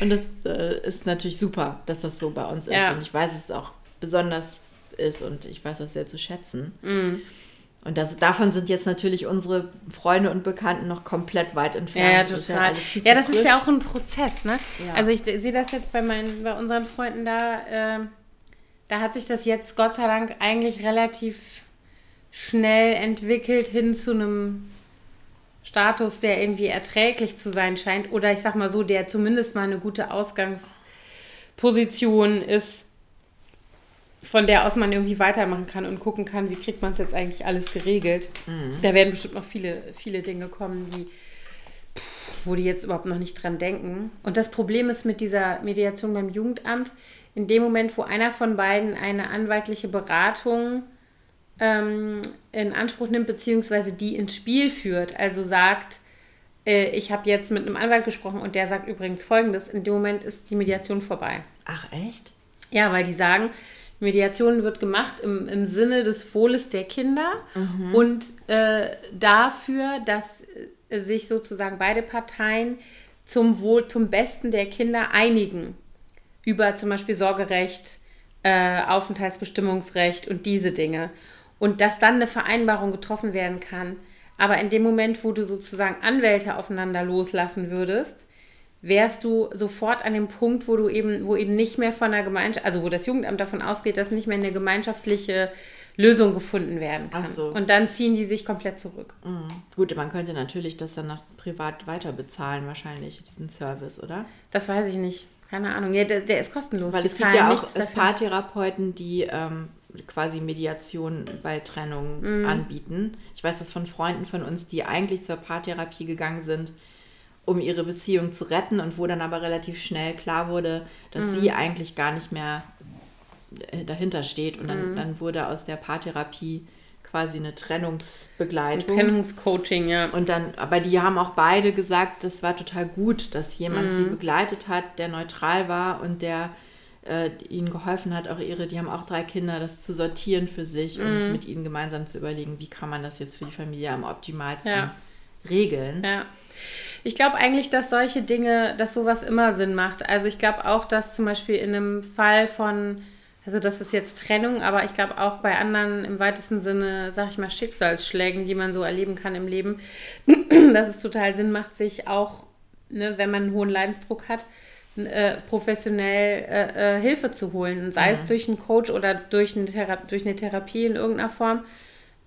S2: und das äh, ist natürlich super, dass das so bei uns ist. Und ich weiß, es auch besonders ist und ich weiß das sehr zu schätzen. Mhm. Und das, davon sind jetzt natürlich unsere Freunde und Bekannten noch komplett weit entfernt.
S1: Ja, ja total. Das ja, ja, das ist ja auch ein Prozess, ne? Ja. Also ich sehe das jetzt bei meinen, bei unseren Freunden da, äh, da hat sich das jetzt Gott sei Dank eigentlich relativ schnell entwickelt hin zu einem Status, der irgendwie erträglich zu sein scheint. Oder ich sag mal so, der zumindest mal eine gute Ausgangsposition ist von der aus man irgendwie weitermachen kann und gucken kann, wie kriegt man es jetzt eigentlich alles geregelt. Mhm. Da werden bestimmt noch viele, viele Dinge kommen, die, wo die jetzt überhaupt noch nicht dran denken. Und das Problem ist mit dieser Mediation beim Jugendamt, in dem Moment, wo einer von beiden eine anwaltliche Beratung ähm, in Anspruch nimmt, beziehungsweise die ins Spiel führt, also sagt, äh, ich habe jetzt mit einem Anwalt gesprochen und der sagt übrigens Folgendes, in dem Moment ist die Mediation vorbei.
S2: Ach echt?
S1: Ja, weil die sagen, Mediation wird gemacht im, im Sinne des Wohles der Kinder mhm. und äh, dafür, dass äh, sich sozusagen beide Parteien zum Wohl, zum Besten der Kinder einigen. Über zum Beispiel Sorgerecht, äh, Aufenthaltsbestimmungsrecht und diese Dinge. Und dass dann eine Vereinbarung getroffen werden kann. Aber in dem Moment, wo du sozusagen Anwälte aufeinander loslassen würdest, wärst du sofort an dem Punkt, wo du eben, wo eben nicht mehr von der Gemeinschaft, also wo das Jugendamt davon ausgeht, dass nicht mehr eine gemeinschaftliche Lösung gefunden werden kann. So. Und dann ziehen die sich komplett zurück.
S2: Mhm. Gut, man könnte natürlich das dann noch privat weiter bezahlen, wahrscheinlich, diesen Service, oder?
S1: Das weiß ich nicht. Keine Ahnung. Ja, der, der ist kostenlos.
S2: Weil die es gibt ja auch Paartherapeuten, die ähm, quasi Mediation bei Trennung mhm. anbieten. Ich weiß das von Freunden von uns, die eigentlich zur Paartherapie gegangen sind, um ihre Beziehung zu retten und wo dann aber relativ schnell klar wurde, dass mhm. sie eigentlich gar nicht mehr äh, dahinter steht. Und dann, mhm. dann wurde aus der Paartherapie quasi eine Trennungsbegleitung.
S1: Trennungscoaching, ja.
S2: Und dann, aber die haben auch beide gesagt, das war total gut, dass jemand mhm. sie begleitet hat, der neutral war und der äh, ihnen geholfen hat, auch ihre, die haben auch drei Kinder, das zu sortieren für sich und mhm. mit ihnen gemeinsam zu überlegen, wie kann man das jetzt für die Familie am optimalsten ja. regeln.
S1: Ja. Ich glaube eigentlich, dass solche Dinge, dass sowas immer Sinn macht. Also ich glaube auch, dass zum Beispiel in einem Fall von, also das ist jetzt Trennung, aber ich glaube auch bei anderen im weitesten Sinne, sag ich mal, Schicksalsschlägen, die man so erleben kann im Leben, dass es total Sinn macht, sich auch, ne, wenn man einen hohen Leidensdruck hat, äh, professionell äh, äh, Hilfe zu holen. Sei mhm. es durch einen Coach oder durch eine, Thera durch eine Therapie in irgendeiner Form.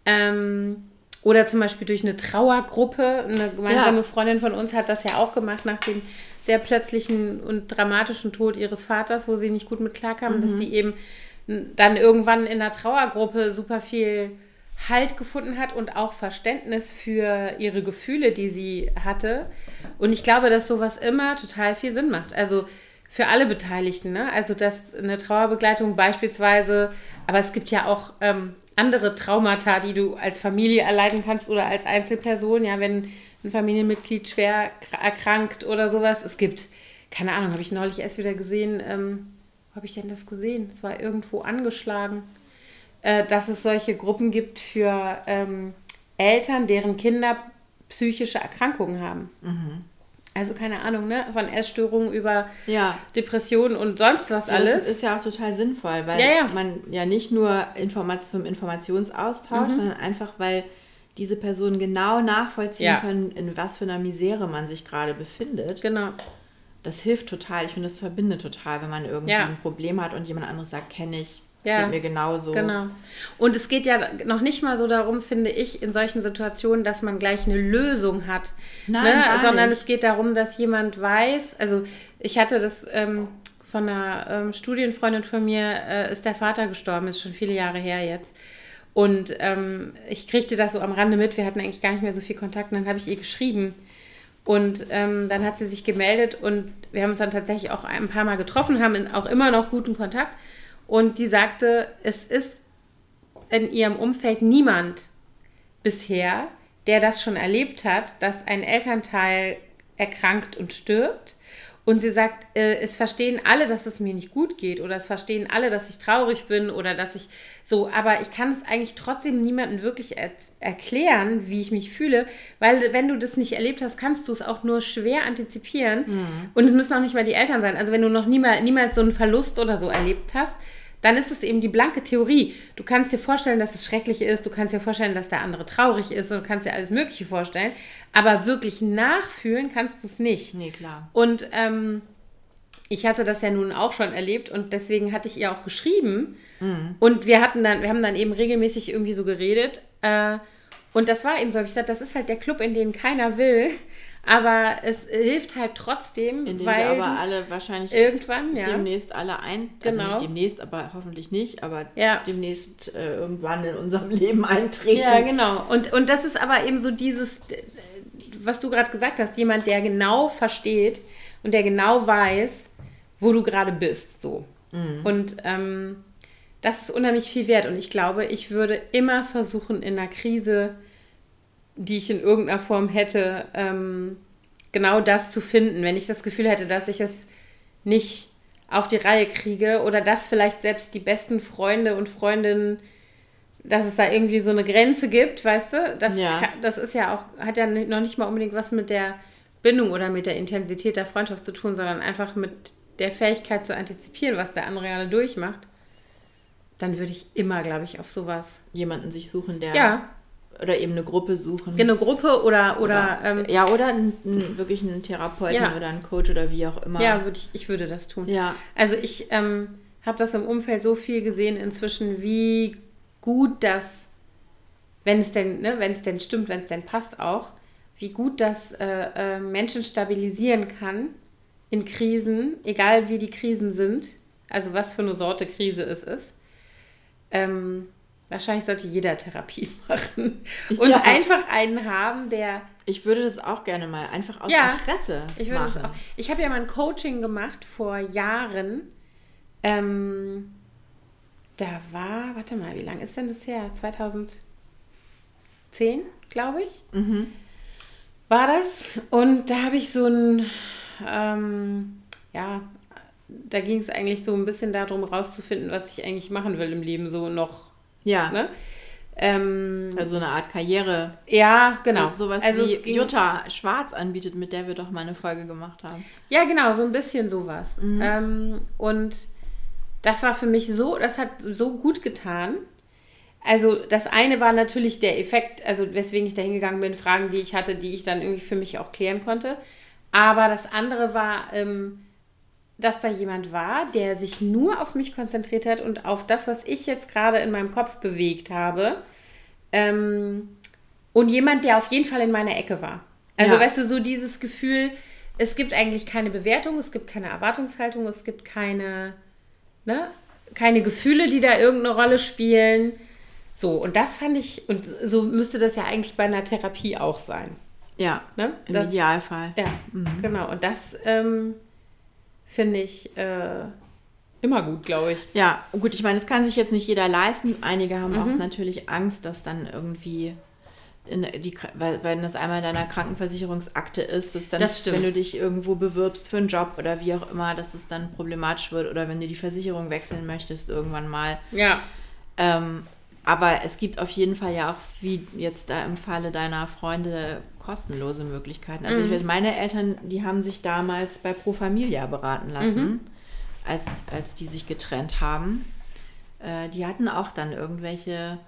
S1: Ähm, oder zum Beispiel durch eine Trauergruppe. Eine gemeinsame ja. Freundin von uns hat das ja auch gemacht nach dem sehr plötzlichen und dramatischen Tod ihres Vaters, wo sie nicht gut mit klarkam, mhm. dass sie eben dann irgendwann in der Trauergruppe super viel Halt gefunden hat und auch Verständnis für ihre Gefühle, die sie hatte. Und ich glaube, dass sowas immer total viel Sinn macht. Also für alle Beteiligten. Ne? Also dass eine Trauerbegleitung beispielsweise, aber es gibt ja auch ähm, andere Traumata, die du als Familie erleiden kannst oder als Einzelperson, ja, wenn ein Familienmitglied schwer erkrankt oder sowas. Es gibt, keine Ahnung, habe ich neulich erst wieder gesehen, ähm, wo habe ich denn das gesehen? Es war irgendwo angeschlagen, äh, dass es solche Gruppen gibt für ähm, Eltern, deren Kinder psychische Erkrankungen haben. Mhm. Also keine Ahnung, ne? Von Essstörungen über ja. Depressionen und sonst was ja, alles.
S2: Das ist ja auch total sinnvoll, weil ja, man ja nicht nur Informat zum Informationsaustausch, mhm. sondern einfach, weil diese Personen genau nachvollziehen können, in was für einer Misere man sich gerade befindet. Genau. Das hilft total. Ich finde, das verbindet total, wenn man irgendwie ein Problem hat und jemand anderes sagt, kenne ich, ja, geht mir genauso.
S1: Genau. Und es geht ja noch nicht mal so darum, finde ich, in solchen Situationen, dass man gleich eine Lösung hat. Nein, ne? Sondern nicht. es geht darum, dass jemand weiß, also ich hatte das ähm, von einer ähm, Studienfreundin von mir, äh, ist der Vater gestorben, ist schon viele Jahre her jetzt. Und ähm, ich kriegte das so am Rande mit, wir hatten eigentlich gar nicht mehr so viel Kontakt. Und dann habe ich ihr geschrieben. Und ähm, dann hat sie sich gemeldet und wir haben uns dann tatsächlich auch ein paar Mal getroffen, haben auch immer noch guten Kontakt. Und die sagte, es ist in ihrem Umfeld niemand bisher, der das schon erlebt hat, dass ein Elternteil erkrankt und stirbt Und sie sagt, äh, es verstehen alle, dass es mir nicht gut geht oder es verstehen alle, dass ich traurig bin oder dass ich so, aber ich kann es eigentlich trotzdem niemandem wirklich er erklären, wie ich mich fühle, weil wenn du das nicht erlebt hast, kannst du es auch nur schwer antizipieren. Mhm. Und es müssen auch nicht mal die Eltern sein. Also wenn du noch niemals, niemals so einen Verlust oder so erlebt hast, dann ist es eben die blanke Theorie. Du kannst dir vorstellen, dass es schrecklich ist, du kannst dir vorstellen, dass der andere traurig ist und du kannst dir alles Mögliche vorstellen, aber wirklich nachfühlen kannst du es nicht.
S2: Nee, klar.
S1: Und ähm, ich hatte das ja nun auch schon erlebt und deswegen hatte ich ihr auch geschrieben mhm. und wir hatten dann, wir haben dann eben regelmäßig irgendwie so geredet äh, und das war eben so, ich gesagt, das ist halt der Club, in den keiner will. Aber es hilft halt trotzdem,
S2: in
S1: weil
S2: aber alle wahrscheinlich
S1: irgendwann ja.
S2: demnächst alle ein, also
S1: genau.
S2: nicht demnächst, aber hoffentlich nicht, aber
S1: ja.
S2: demnächst äh, irgendwann in unserem Leben eintreten.
S1: Ja, genau. Und, und das ist aber eben so dieses, was du gerade gesagt hast, jemand, der genau versteht und der genau weiß, wo du gerade bist, so. Mhm. Und ähm, das ist unheimlich viel wert. Und ich glaube, ich würde immer versuchen, in einer Krise die ich in irgendeiner Form hätte, ähm, genau das zu finden, wenn ich das Gefühl hätte, dass ich es nicht auf die Reihe kriege oder dass vielleicht selbst die besten Freunde und Freundinnen, dass es da irgendwie so eine Grenze gibt, weißt du? Das,
S2: ja.
S1: das ist ja auch, hat ja noch nicht mal unbedingt was mit der Bindung oder mit der Intensität der Freundschaft zu tun, sondern einfach mit der Fähigkeit zu antizipieren, was der andere gerade durchmacht. Dann würde ich immer, glaube ich, auf sowas.
S2: Jemanden sich suchen, der
S1: ja
S2: oder eben eine Gruppe suchen.
S1: Eine Gruppe oder. oder, oder
S2: ähm, ja, oder ein, ein, wirklich einen Therapeuten ja. oder einen Coach oder wie auch immer.
S1: Ja, würde ich, ich würde das tun.
S2: Ja.
S1: Also ich ähm, habe das im Umfeld so viel gesehen inzwischen, wie gut das, wenn es denn, ne, wenn es denn stimmt, wenn es denn passt auch, wie gut das äh, äh, Menschen stabilisieren kann in Krisen, egal wie die Krisen sind, also was für eine Sorte Krise es ist. Ähm, Wahrscheinlich sollte jeder Therapie machen. Und ja. einfach einen haben, der.
S2: Ich würde das auch gerne mal, einfach aus ja, Interesse.
S1: Ich würde machen. das auch. Ich habe ja mal ein Coaching gemacht vor Jahren. Ähm, da war, warte mal, wie lange ist denn das her? 2010, glaube ich.
S2: Mhm.
S1: War das. Und da habe ich so ein, ähm, ja, da ging es eigentlich so ein bisschen darum, rauszufinden, was ich eigentlich machen will im Leben, so noch
S2: ja.
S1: Ne? Ähm,
S2: also eine Art Karriere.
S1: Ja, genau.
S2: Ja, sowas also wie Jutta Schwarz anbietet, mit der wir doch mal eine Folge gemacht haben.
S1: Ja, genau, so ein bisschen sowas. Mhm. Ähm, und das war für mich so, das hat so gut getan. Also das eine war natürlich der Effekt, also weswegen ich da hingegangen bin, Fragen, die ich hatte, die ich dann irgendwie für mich auch klären konnte. Aber das andere war, ähm, dass da jemand war, der sich nur auf mich konzentriert hat und auf das, was ich jetzt gerade in meinem Kopf bewegt habe. Ähm, und jemand, der auf jeden Fall in meiner Ecke war. Also, ja. weißt du, so dieses Gefühl, es gibt eigentlich keine Bewertung, es gibt keine Erwartungshaltung, es gibt keine, ne, keine Gefühle, die da irgendeine Rolle spielen. So, und das fand ich, und so müsste das ja eigentlich bei einer Therapie auch sein.
S2: Ja,
S1: ne?
S2: im das, Idealfall.
S1: Ja, mhm. genau. Und das ähm, finde ich äh, immer gut, glaube ich.
S2: Ja, gut, ich meine, das kann sich jetzt nicht jeder leisten. Einige haben mhm. auch natürlich Angst, dass dann irgendwie die, weil, wenn das einmal in deiner Krankenversicherungsakte ist, dass dann,
S1: das
S2: wenn du dich irgendwo bewirbst für einen Job oder wie auch immer, dass es dann problematisch wird oder wenn du die Versicherung wechseln möchtest irgendwann mal.
S1: Ja.
S2: Ähm, aber es gibt auf jeden Fall ja auch, wie jetzt da im Falle deiner Freunde, kostenlose Möglichkeiten. Also mhm. ich weiß, meine Eltern, die haben sich damals bei Pro Familia beraten lassen, mhm. als, als die sich getrennt haben. Äh, die hatten auch dann irgendwelche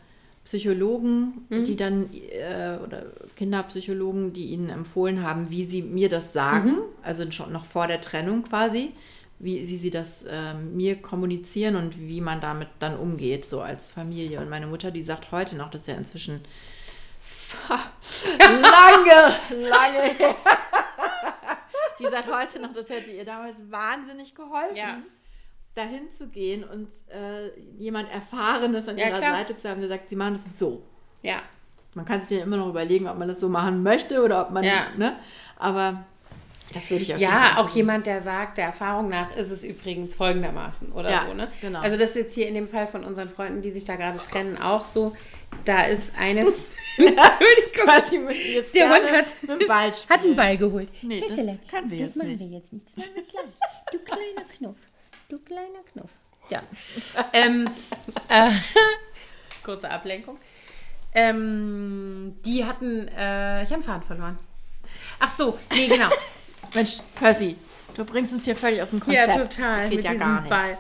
S2: Psychologen, mhm. die dann, äh, oder Kinderpsychologen, die ihnen empfohlen haben, wie sie mir das sagen, mhm. also schon noch vor der Trennung quasi, wie, wie sie das äh, mir kommunizieren und wie man damit dann umgeht, so als Familie. Und meine Mutter, die sagt heute noch, dass ist ja inzwischen lange, lange her. Die sagt heute noch, das hätte ihr damals wahnsinnig geholfen.
S1: Ja.
S2: Dahin zu gehen und äh, jemand Erfahrenes an
S1: ja,
S2: ihrer
S1: klar.
S2: Seite zu haben, der sagt, sie machen das so.
S1: Ja.
S2: Man kann sich ja immer noch überlegen, ob man das so machen möchte oder ob man,
S1: ja.
S2: ne? Aber Das würde ich auf
S1: Ja, auch jemand, der sagt, der Erfahrung nach ist es übrigens folgendermaßen oder
S2: Ja,
S1: so. Ne?
S2: genau.
S1: Also das ist jetzt hier in dem Fall von unseren Freunden, die sich da gerade trennen, auch so. Da ist eine... Entschuldigung.
S2: Quasi möchte ich jetzt
S1: Der Hund hat-
S2: dem Ball
S1: Hat einen. Ball geholt.
S2: Nee, das
S1: Schätzele,
S2: können wir
S1: das
S2: jetzt
S1: machen
S2: nicht.
S1: wir jetzt nicht. Das machen wir gleich. Du kleiner Knuff. Du kleiner Knuff. Ja. ähm, äh, kurze Ablenkung. Ähm, die hatten, äh, ich habe einen Faden verloren. Ach so, nee, genau.
S2: Mensch, Percy, du bringst uns hier völlig aus dem Konzept.
S1: Ja, total.
S2: Das geht
S1: mit
S2: ja gar nicht.
S1: Ball.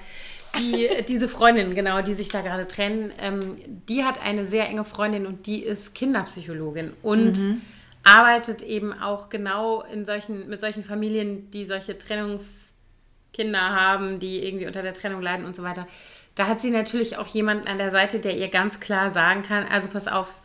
S1: Die, diese Freundin, genau, die sich da gerade trennen, ähm, die hat eine sehr enge Freundin und die ist Kinderpsychologin und
S2: Mhm.
S1: arbeitet eben auch genau in solchen, mit solchen Familien, die solche Trennungskinder haben, die irgendwie unter der Trennung leiden und so weiter. Da hat sie natürlich auch jemanden an der Seite, der ihr ganz klar sagen kann, also pass auf,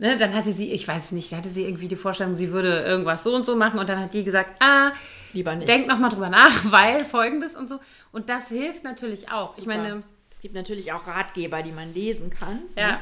S1: ne, dann hatte sie, ich weiß nicht, da hatte sie irgendwie die Vorstellung, sie würde irgendwas so und so machen und dann hat die gesagt, ah,
S2: Lieber nicht.
S1: Denk nochmal drüber nach, weil folgendes und so. Und das hilft natürlich auch. Ich meine,
S2: es gibt natürlich auch Ratgeber, die man lesen kann.
S1: Ja.
S2: Ne?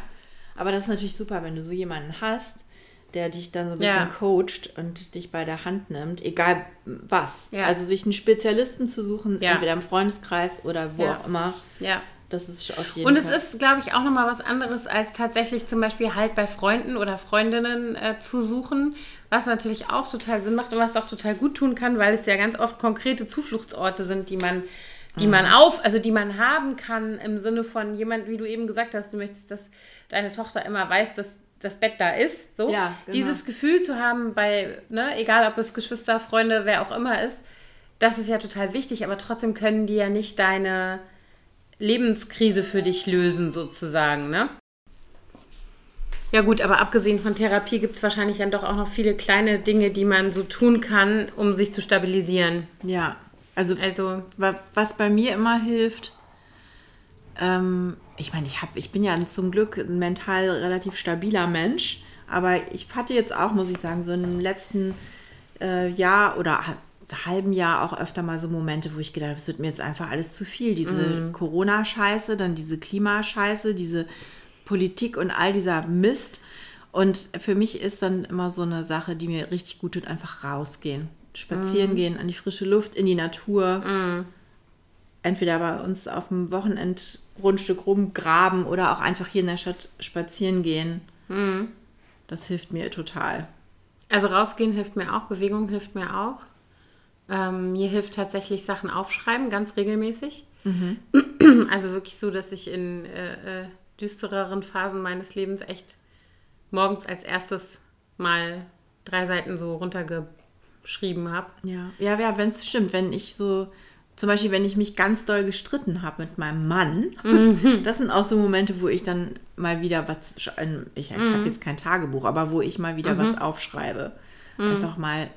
S2: Aber das ist natürlich super, wenn du so jemanden hast, der dich dann so ein bisschen
S1: Ja.
S2: coacht und dich bei der Hand nimmt, egal was.
S1: Ja.
S2: Also sich einen Spezialisten zu suchen,
S1: Ja.
S2: entweder im Freundeskreis oder wo auch immer,
S1: ja.
S2: Das ist auf jeden
S1: Und es
S2: Fall.
S1: ist, glaube ich, auch nochmal was anderes, als tatsächlich zum Beispiel halt bei Freunden oder Freundinnen äh, zu suchen, was natürlich auch total Sinn macht und was auch total gut tun kann, weil es ja ganz oft konkrete Zufluchtsorte sind, die man, die man auf, also die man haben kann im Sinne von jemand, wie du eben gesagt hast, du möchtest, dass deine Tochter immer weiß, dass das Bett da ist. So.
S2: Ja, genau.
S1: Dieses Gefühl zu haben bei, ne, egal ob es Geschwister, Freunde, wer auch immer ist, das ist ja total wichtig, aber trotzdem können die ja nicht deine Lebenskrise für dich lösen, sozusagen, ne? Ja gut, aber abgesehen von Therapie gibt es wahrscheinlich dann doch auch noch viele kleine Dinge, die man so tun kann, um sich zu stabilisieren.
S2: ja, also
S1: Also,
S2: Wa- Was bei mir immer hilft, ähm, ich meine, ich, hab, ich bin ja zum Glück ein mental relativ stabiler Mensch, aber ich hatte jetzt auch, muss ich sagen, so im letzten äh, Jahr oder halben Jahr auch öfter mal so Momente, wo ich gedacht habe, es wird mir jetzt einfach alles zu viel. Diese Corona-Scheiße, dann diese Klimascheiße, diese Politik und all dieser Mist. Und für mich ist dann immer so eine Sache, die mir richtig gut tut, einfach rausgehen. Spazieren gehen, an die frische Luft, in die Natur. Entweder bei uns auf dem Wochenendgrundstück rumgraben oder auch einfach hier in der Stadt spazieren gehen. Das hilft mir total.
S1: also rausgehen hilft mir auch, Bewegung hilft mir auch. Ähm, mir hilft tatsächlich Sachen aufschreiben, ganz regelmäßig. Also wirklich so, dass ich in äh, äh, düstereren Phasen meines Lebens echt morgens als erstes mal drei Seiten so runtergeschrieben habe.
S2: Ja, ja, ja wenn es stimmt, wenn ich so, zum Beispiel, wenn ich mich ganz doll gestritten habe mit meinem Mann, das sind auch so Momente, wo ich dann mal wieder was, ein- ich, ich habe jetzt kein Tagebuch, aber wo ich mal wieder was aufschreibe. Einfach mal,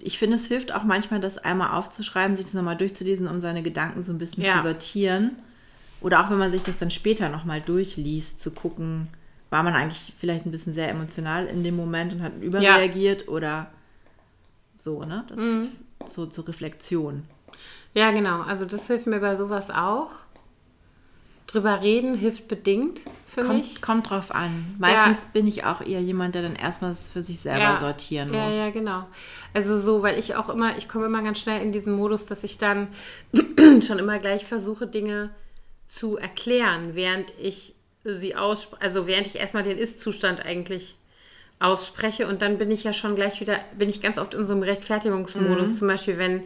S2: ich finde, es hilft auch manchmal, das einmal aufzuschreiben, sich das nochmal durchzulesen, um seine Gedanken so ein bisschen
S1: Ja.
S2: zu sortieren. Oder auch wenn man sich das dann später nochmal durchliest, zu gucken, war man eigentlich vielleicht ein bisschen sehr emotional in dem Moment und hat überreagiert oder so, ne? Das so zur Reflexion.
S1: Ja, genau. Also das hilft mir bei sowas auch. Drüber reden hilft bedingt für mich.
S2: Kommt, kommt drauf an. Meistens bin ich auch eher jemand, der dann erstmal für sich selber sortieren
S1: ja,
S2: muss.
S1: Ja, genau. Also so, weil ich auch immer, ich komme immer ganz schnell in diesen Modus, dass ich dann schon immer gleich versuche, Dinge zu erklären, während ich sie ausspreche, also während ich erstmal den Ist-Zustand eigentlich ausspreche und dann bin ich ja schon gleich wieder, bin ich ganz oft in so einem Rechtfertigungsmodus,
S2: Mhm.
S1: zum Beispiel, wenn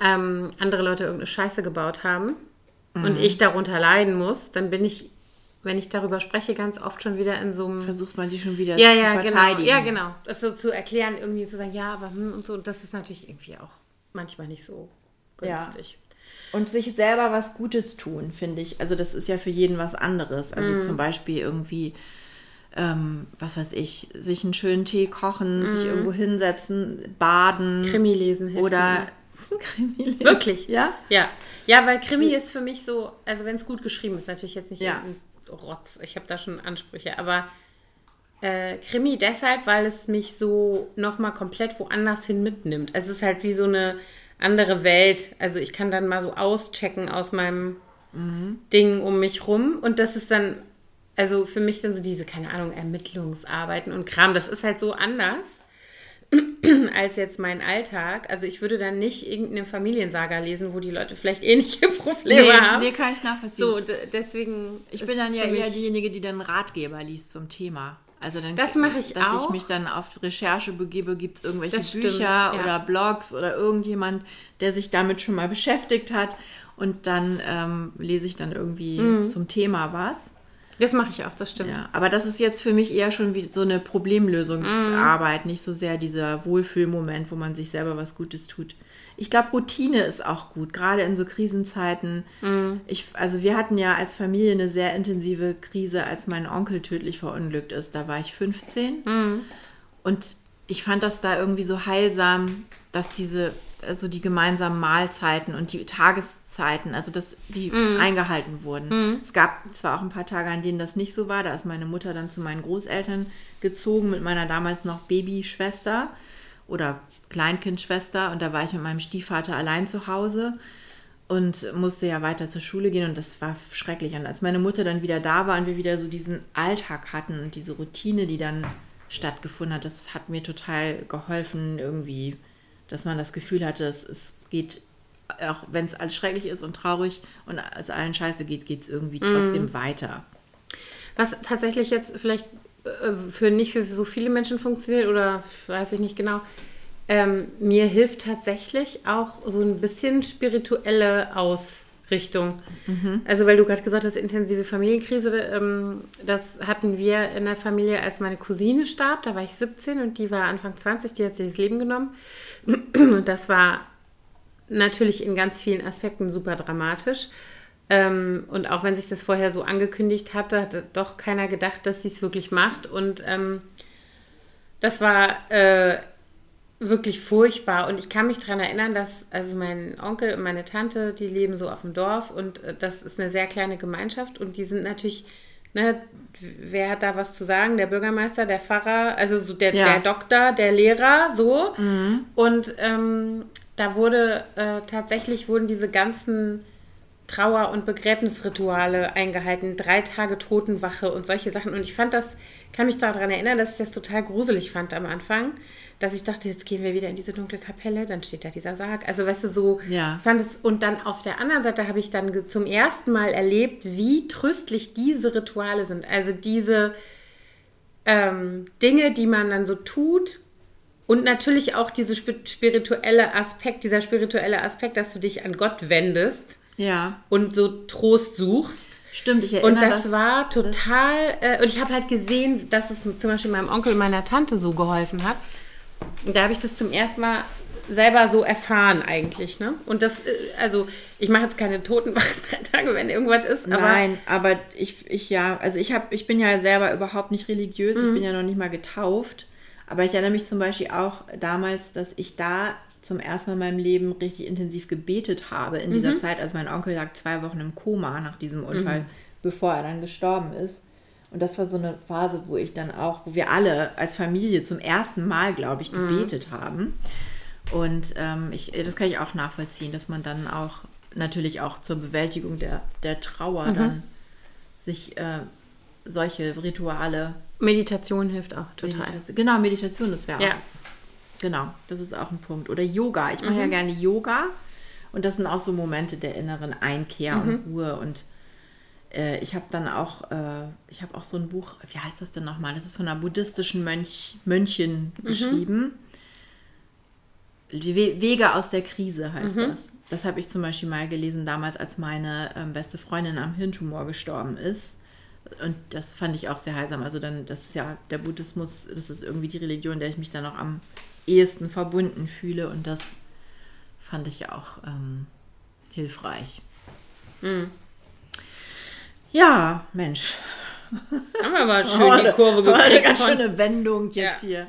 S1: ähm, andere Leute irgendeine Scheiße gebaut haben und
S2: Mhm.
S1: ich darunter leiden muss, dann bin ich, wenn ich darüber spreche, ganz oft schon wieder in so einem
S2: Versucht man die schon wieder
S1: ja,
S2: zu
S1: ja, genau.
S2: verteidigen.
S1: Ja, genau. Das so zu erklären, irgendwie zu sagen, ja, aber hm und so. Und das ist natürlich irgendwie auch manchmal nicht so
S2: Ja.
S1: günstig.
S2: Und sich selber was Gutes tun, finde ich. Also das ist ja für jeden was anderes. Also
S1: Mhm.
S2: zum Beispiel irgendwie, ähm, was weiß ich, sich einen schönen Tee kochen, sich irgendwo hinsetzen, baden.
S1: Mhm. Krimi lesen hilft
S2: Oder Krimi.
S1: Wirklich?
S2: Ja?
S1: Ja. Ja, weil Krimi ist für mich so, also wenn es gut geschrieben ist, natürlich jetzt nicht
S2: Ja.
S1: irgendein Rotz. Ich habe da schon Ansprüche, aber äh, Krimi deshalb, weil es mich so nochmal komplett woanders hin mitnimmt. Also es ist halt wie so eine andere Welt. Also ich kann dann mal so auschecken aus meinem Ding um mich rum und das ist dann, also für mich dann so diese, keine Ahnung, Ermittlungsarbeiten und Kram, das ist halt so anders. als jetzt mein Alltag. Also ich würde dann nicht irgendeine Familiensaga lesen, wo die Leute vielleicht ähnliche Probleme
S2: nee,
S1: haben.
S2: Nee, kann ich nachvollziehen.
S1: So, deswegen.
S2: Ich bin dann ja eher diejenige, die dann Ratgeber liest zum Thema. Also dann,
S1: das mache ich
S2: dass
S1: auch.
S2: Dass ich mich dann auf Recherche begebe, gibt es irgendwelche
S1: Das
S2: Bücher
S1: stimmt, ja.
S2: oder Blogs oder irgendjemand, der sich damit schon mal beschäftigt hat. Und dann ähm, lese ich dann irgendwie
S1: Mhm.
S2: zum Thema was.
S1: Das mache ich auch, das stimmt.
S2: Ja, aber das ist jetzt für mich eher schon wie so eine Problemlösungsarbeit, nicht so sehr dieser Wohlfühlmoment, wo man sich selber was Gutes tut. Ich glaube, Routine ist auch gut, gerade in so Krisenzeiten. Ich, also wir hatten ja als Familie eine sehr intensive Krise, als mein Onkel tödlich verunglückt ist. Da war ich 15. Und ich fand das da irgendwie so heilsam, dass diese, also die gemeinsamen Mahlzeiten und die Tageszeiten, also dass die eingehalten wurden. Es gab zwar auch ein paar Tage, an denen das nicht so war. Da ist meine Mutter dann zu meinen Großeltern gezogen mit meiner damals noch Babyschwester oder Kleinkindschwester und da war ich mit meinem Stiefvater allein zu Hause und musste ja weiter zur Schule gehen und das war schrecklich. Und als meine Mutter dann wieder da war und wir wieder so diesen Alltag hatten und diese Routine, die dann stattgefunden hat, das hat mir total geholfen, irgendwie, dass man das Gefühl hatte, es, es geht, auch wenn es alles schrecklich ist und traurig und es allen scheiße geht, geht es irgendwie trotzdem weiter.
S1: Was tatsächlich jetzt vielleicht äh, für nicht für so viele Menschen funktioniert oder weiß ich nicht genau. Ähm, mir hilft tatsächlich auch so ein bisschen spirituelle Ausrichtung. Also weil du gerade gesagt hast, intensive Familienkrise, ähm, das hatten wir in der Familie, als meine Cousine starb, da war ich 17 und die war Anfang 20, die hat sich das Leben genommen. Und das war natürlich in ganz vielen Aspekten super dramatisch. Ähm, und auch wenn sich das vorher so angekündigt hatte, hatte doch keiner gedacht, dass sie es wirklich macht. Und ähm, das war äh, wirklich furchtbar. Und ich kann mich daran erinnern, dass also mein Onkel und meine Tante, die leben so auf dem Dorf und äh, das ist eine sehr kleine Gemeinschaft und die sind natürlich, ne, wer hat da was zu sagen? Der Bürgermeister, der Pfarrer, also so der,
S2: Ja.
S1: der Doktor, der Lehrer, so. Und ähm, da wurde äh, tatsächlich wurden diese ganzen Trauer- und Begräbnisrituale eingehalten, drei Tage Totenwache und solche Sachen. Und ich fand das, kann mich daran erinnern, dass ich das total gruselig fand am Anfang, dass ich dachte, jetzt gehen wir wieder in diese dunkle Kapelle, dann steht da dieser Sarg. Also weißt du, so
S2: Ja.
S1: fand es. Und dann auf der anderen Seite habe ich dann zum ersten Mal erlebt, wie tröstlich diese Rituale sind. Also diese ähm, Dinge, die man dann so tut. Und natürlich auch diese spi- spirituelle Aspekt, dieser spirituelle Aspekt, dass du dich an Gott wendest
S2: Ja,
S1: und so Trost suchst.
S2: stimmt, ich erinnere
S1: Und das, war total, äh, und ich habe halt gesehen, dass es zum Beispiel meinem Onkel und meiner Tante so geholfen hat. Und da habe ich das zum ersten Mal selber so erfahren eigentlich, ne? Und das, äh, also ich mache jetzt keine Totenwachen drei Tage, wenn irgendwas ist, aber
S2: Nein, aber ich, ich ja, also ich habe, ich bin ja selber überhaupt nicht religiös,
S1: Mhm.
S2: ich bin ja noch nicht mal getauft. Aber ich erinnere mich zum Beispiel auch damals, dass ich da zum ersten Mal in meinem Leben richtig intensiv gebetet habe in
S1: Mhm.
S2: dieser Zeit. Also mein Onkel lag zwei Wochen im Koma nach diesem Unfall,
S1: Mhm.
S2: bevor er dann gestorben ist. Und das war so eine Phase, wo ich dann auch, wo wir alle als Familie zum ersten Mal, glaube ich,
S1: Mhm.
S2: gebetet haben. Und ähm, ich, das kann ich auch nachvollziehen, dass man dann auch natürlich auch zur Bewältigung der, der Trauer
S1: Mhm.
S2: dann sich äh, solche Rituale,
S1: Meditation hilft auch total.
S2: Meditation, genau, Meditation, das wäre
S1: Ja.
S2: auch, genau, das ist auch ein Punkt. Oder Yoga, ich mache ja gerne Yoga und das sind auch so Momente der inneren Einkehr und Ruhe und äh, ich habe dann auch, äh, ich habe auch so ein Buch, wie heißt das denn nochmal? Das ist von einer buddhistischen Mönch, Mönchin geschrieben. Die We Wege aus der Krise heißt das. Das habe ich zum Beispiel mal gelesen damals, als meine ähm, beste Freundin am Hirntumor gestorben ist. Und das fand ich auch sehr heilsam. Also dann, das ist ja der Buddhismus, das ist irgendwie die Religion, der ich mich dann auch am ehesten verbunden fühle. Und das fand ich auch ähm, hilfreich. Ja, Mensch.
S1: Haben wir aber schön die Kurve
S2: War eine
S1: gekriegt.
S2: ganz schöne Wendung jetzt
S1: Ja.
S2: hier.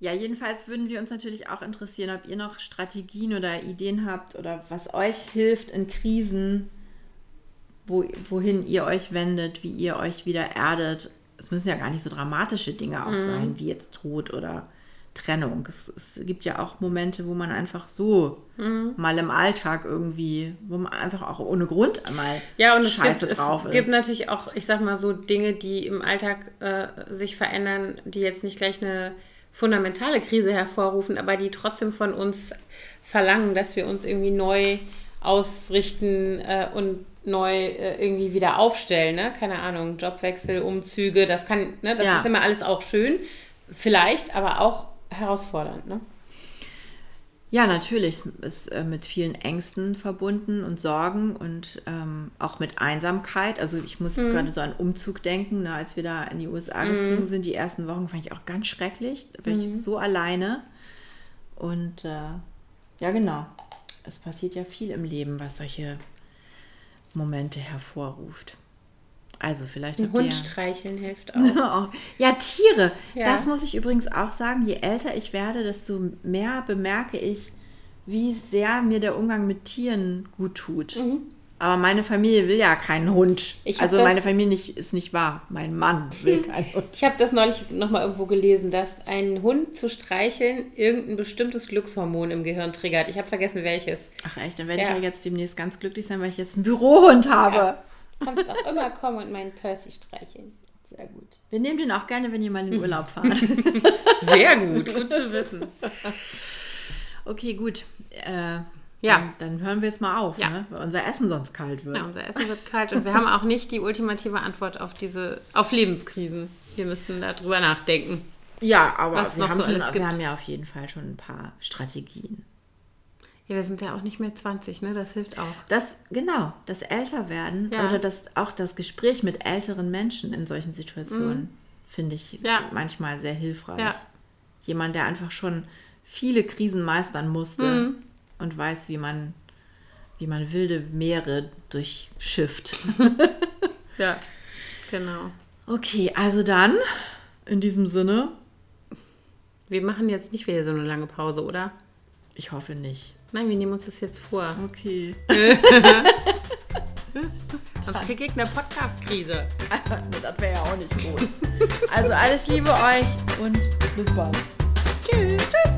S2: Ja, jedenfalls würden wir uns natürlich auch interessieren, ob ihr noch Strategien oder Ideen habt oder was euch hilft in Krisen, wo, wohin ihr euch wendet, wie ihr euch wieder erdet. Es müssen ja gar nicht so dramatische Dinge
S1: Mhm.
S2: auch sein, wie jetzt Tod oder Trennung. Es, es gibt ja auch Momente, wo man einfach so
S1: Mhm.
S2: mal im Alltag irgendwie, wo man einfach auch ohne Grund einmal
S1: ja, und es
S2: scheiße
S1: gibt,
S2: drauf
S1: es
S2: ist.
S1: gibt natürlich auch, ich sag mal so, Dinge, die im Alltag äh, sich verändern, die jetzt nicht gleich eine fundamentale Krise hervorrufen, aber die trotzdem von uns verlangen, dass wir uns irgendwie neu ausrichten äh, und neu äh, irgendwie wieder aufstellen. Ne? Keine Ahnung, Jobwechsel, Umzüge, das kann, ne? das
S2: Ja.
S1: ist immer alles auch schön, vielleicht, aber auch herausfordernd. Ne?
S2: Ja, natürlich ist äh, mit vielen Ängsten verbunden und Sorgen und ähm, auch mit Einsamkeit. Also ich muss jetzt gerade so an Umzug denken, ne, als wir da in die USA gezogen sind. Die ersten Wochen fand ich auch ganz schrecklich. Da war ich so alleine. Und äh, ja, genau. Es passiert ja viel im Leben, was solche Momente hervorruft. Also vielleicht
S1: Ein Hund
S2: ja-
S1: streicheln hilft auch.
S2: ja, Tiere.
S1: Ja.
S2: Das muss ich übrigens auch sagen. Je älter ich werde, desto mehr bemerke ich, wie sehr mir der Umgang mit Tieren gut tut. Aber meine Familie will ja keinen Hund.
S1: Mhm. Ich
S2: also
S1: das-
S2: meine Familie nicht, ist nicht wahr. Mein Mann will keinen Hund.
S1: Ich habe das neulich nochmal irgendwo gelesen, dass ein Hund zu streicheln irgendein bestimmtes Glückshormon im Gehirn triggert. Ich habe vergessen welches.
S2: Ach echt, dann werde ich
S1: Ja.
S2: ja jetzt demnächst ganz glücklich sein, weil ich jetzt einen Bürohund habe.
S1: Ja. Kannst auch immer kommen und meinen Percy streicheln.
S2: Sehr gut. Wir nehmen den auch gerne, wenn ihr mal in den Urlaub fahrt.
S1: Sehr gut, gut zu wissen.
S2: okay, gut. Äh,
S1: Ja.
S2: Dann, dann hören wir jetzt mal auf,
S1: Ja.
S2: ne? weil unser Essen sonst kalt wird.
S1: Ja, unser Essen wird kalt und wir haben auch nicht die ultimative Antwort auf diese, auf Lebenskrisen. Wir müssen darüber nachdenken.
S2: Ja, aber wir
S1: noch
S2: haben,
S1: so
S2: schon,
S1: alles
S2: wir haben ja auf jeden Fall schon ein paar Strategien.
S1: Ja, wir sind ja auch nicht mehr 20, ne? Das hilft auch.
S2: Das, genau, das Älterwerden
S1: Ja.
S2: oder das, auch das Gespräch mit älteren Menschen in solchen Situationen finde ich
S1: Mhm. Ja.
S2: manchmal sehr hilfreich.
S1: Ja.
S2: Jemand, der einfach schon viele Krisen meistern musste
S1: Mhm.
S2: und weiß, wie man, wie man wilde Meere durchschifft.
S1: Ja, genau.
S2: okay, also dann, in diesem Sinne,
S1: Wir machen jetzt nicht wieder so eine lange Pause, oder?
S2: ich hoffe nicht.
S1: Nein, wir nehmen uns das jetzt vor.
S2: Okay.
S1: Sonst kriege ich eine Podcast-Krise.
S2: das wäre ja auch nicht gut. Also alles Liebe euch und bis bald.
S1: Tschüss.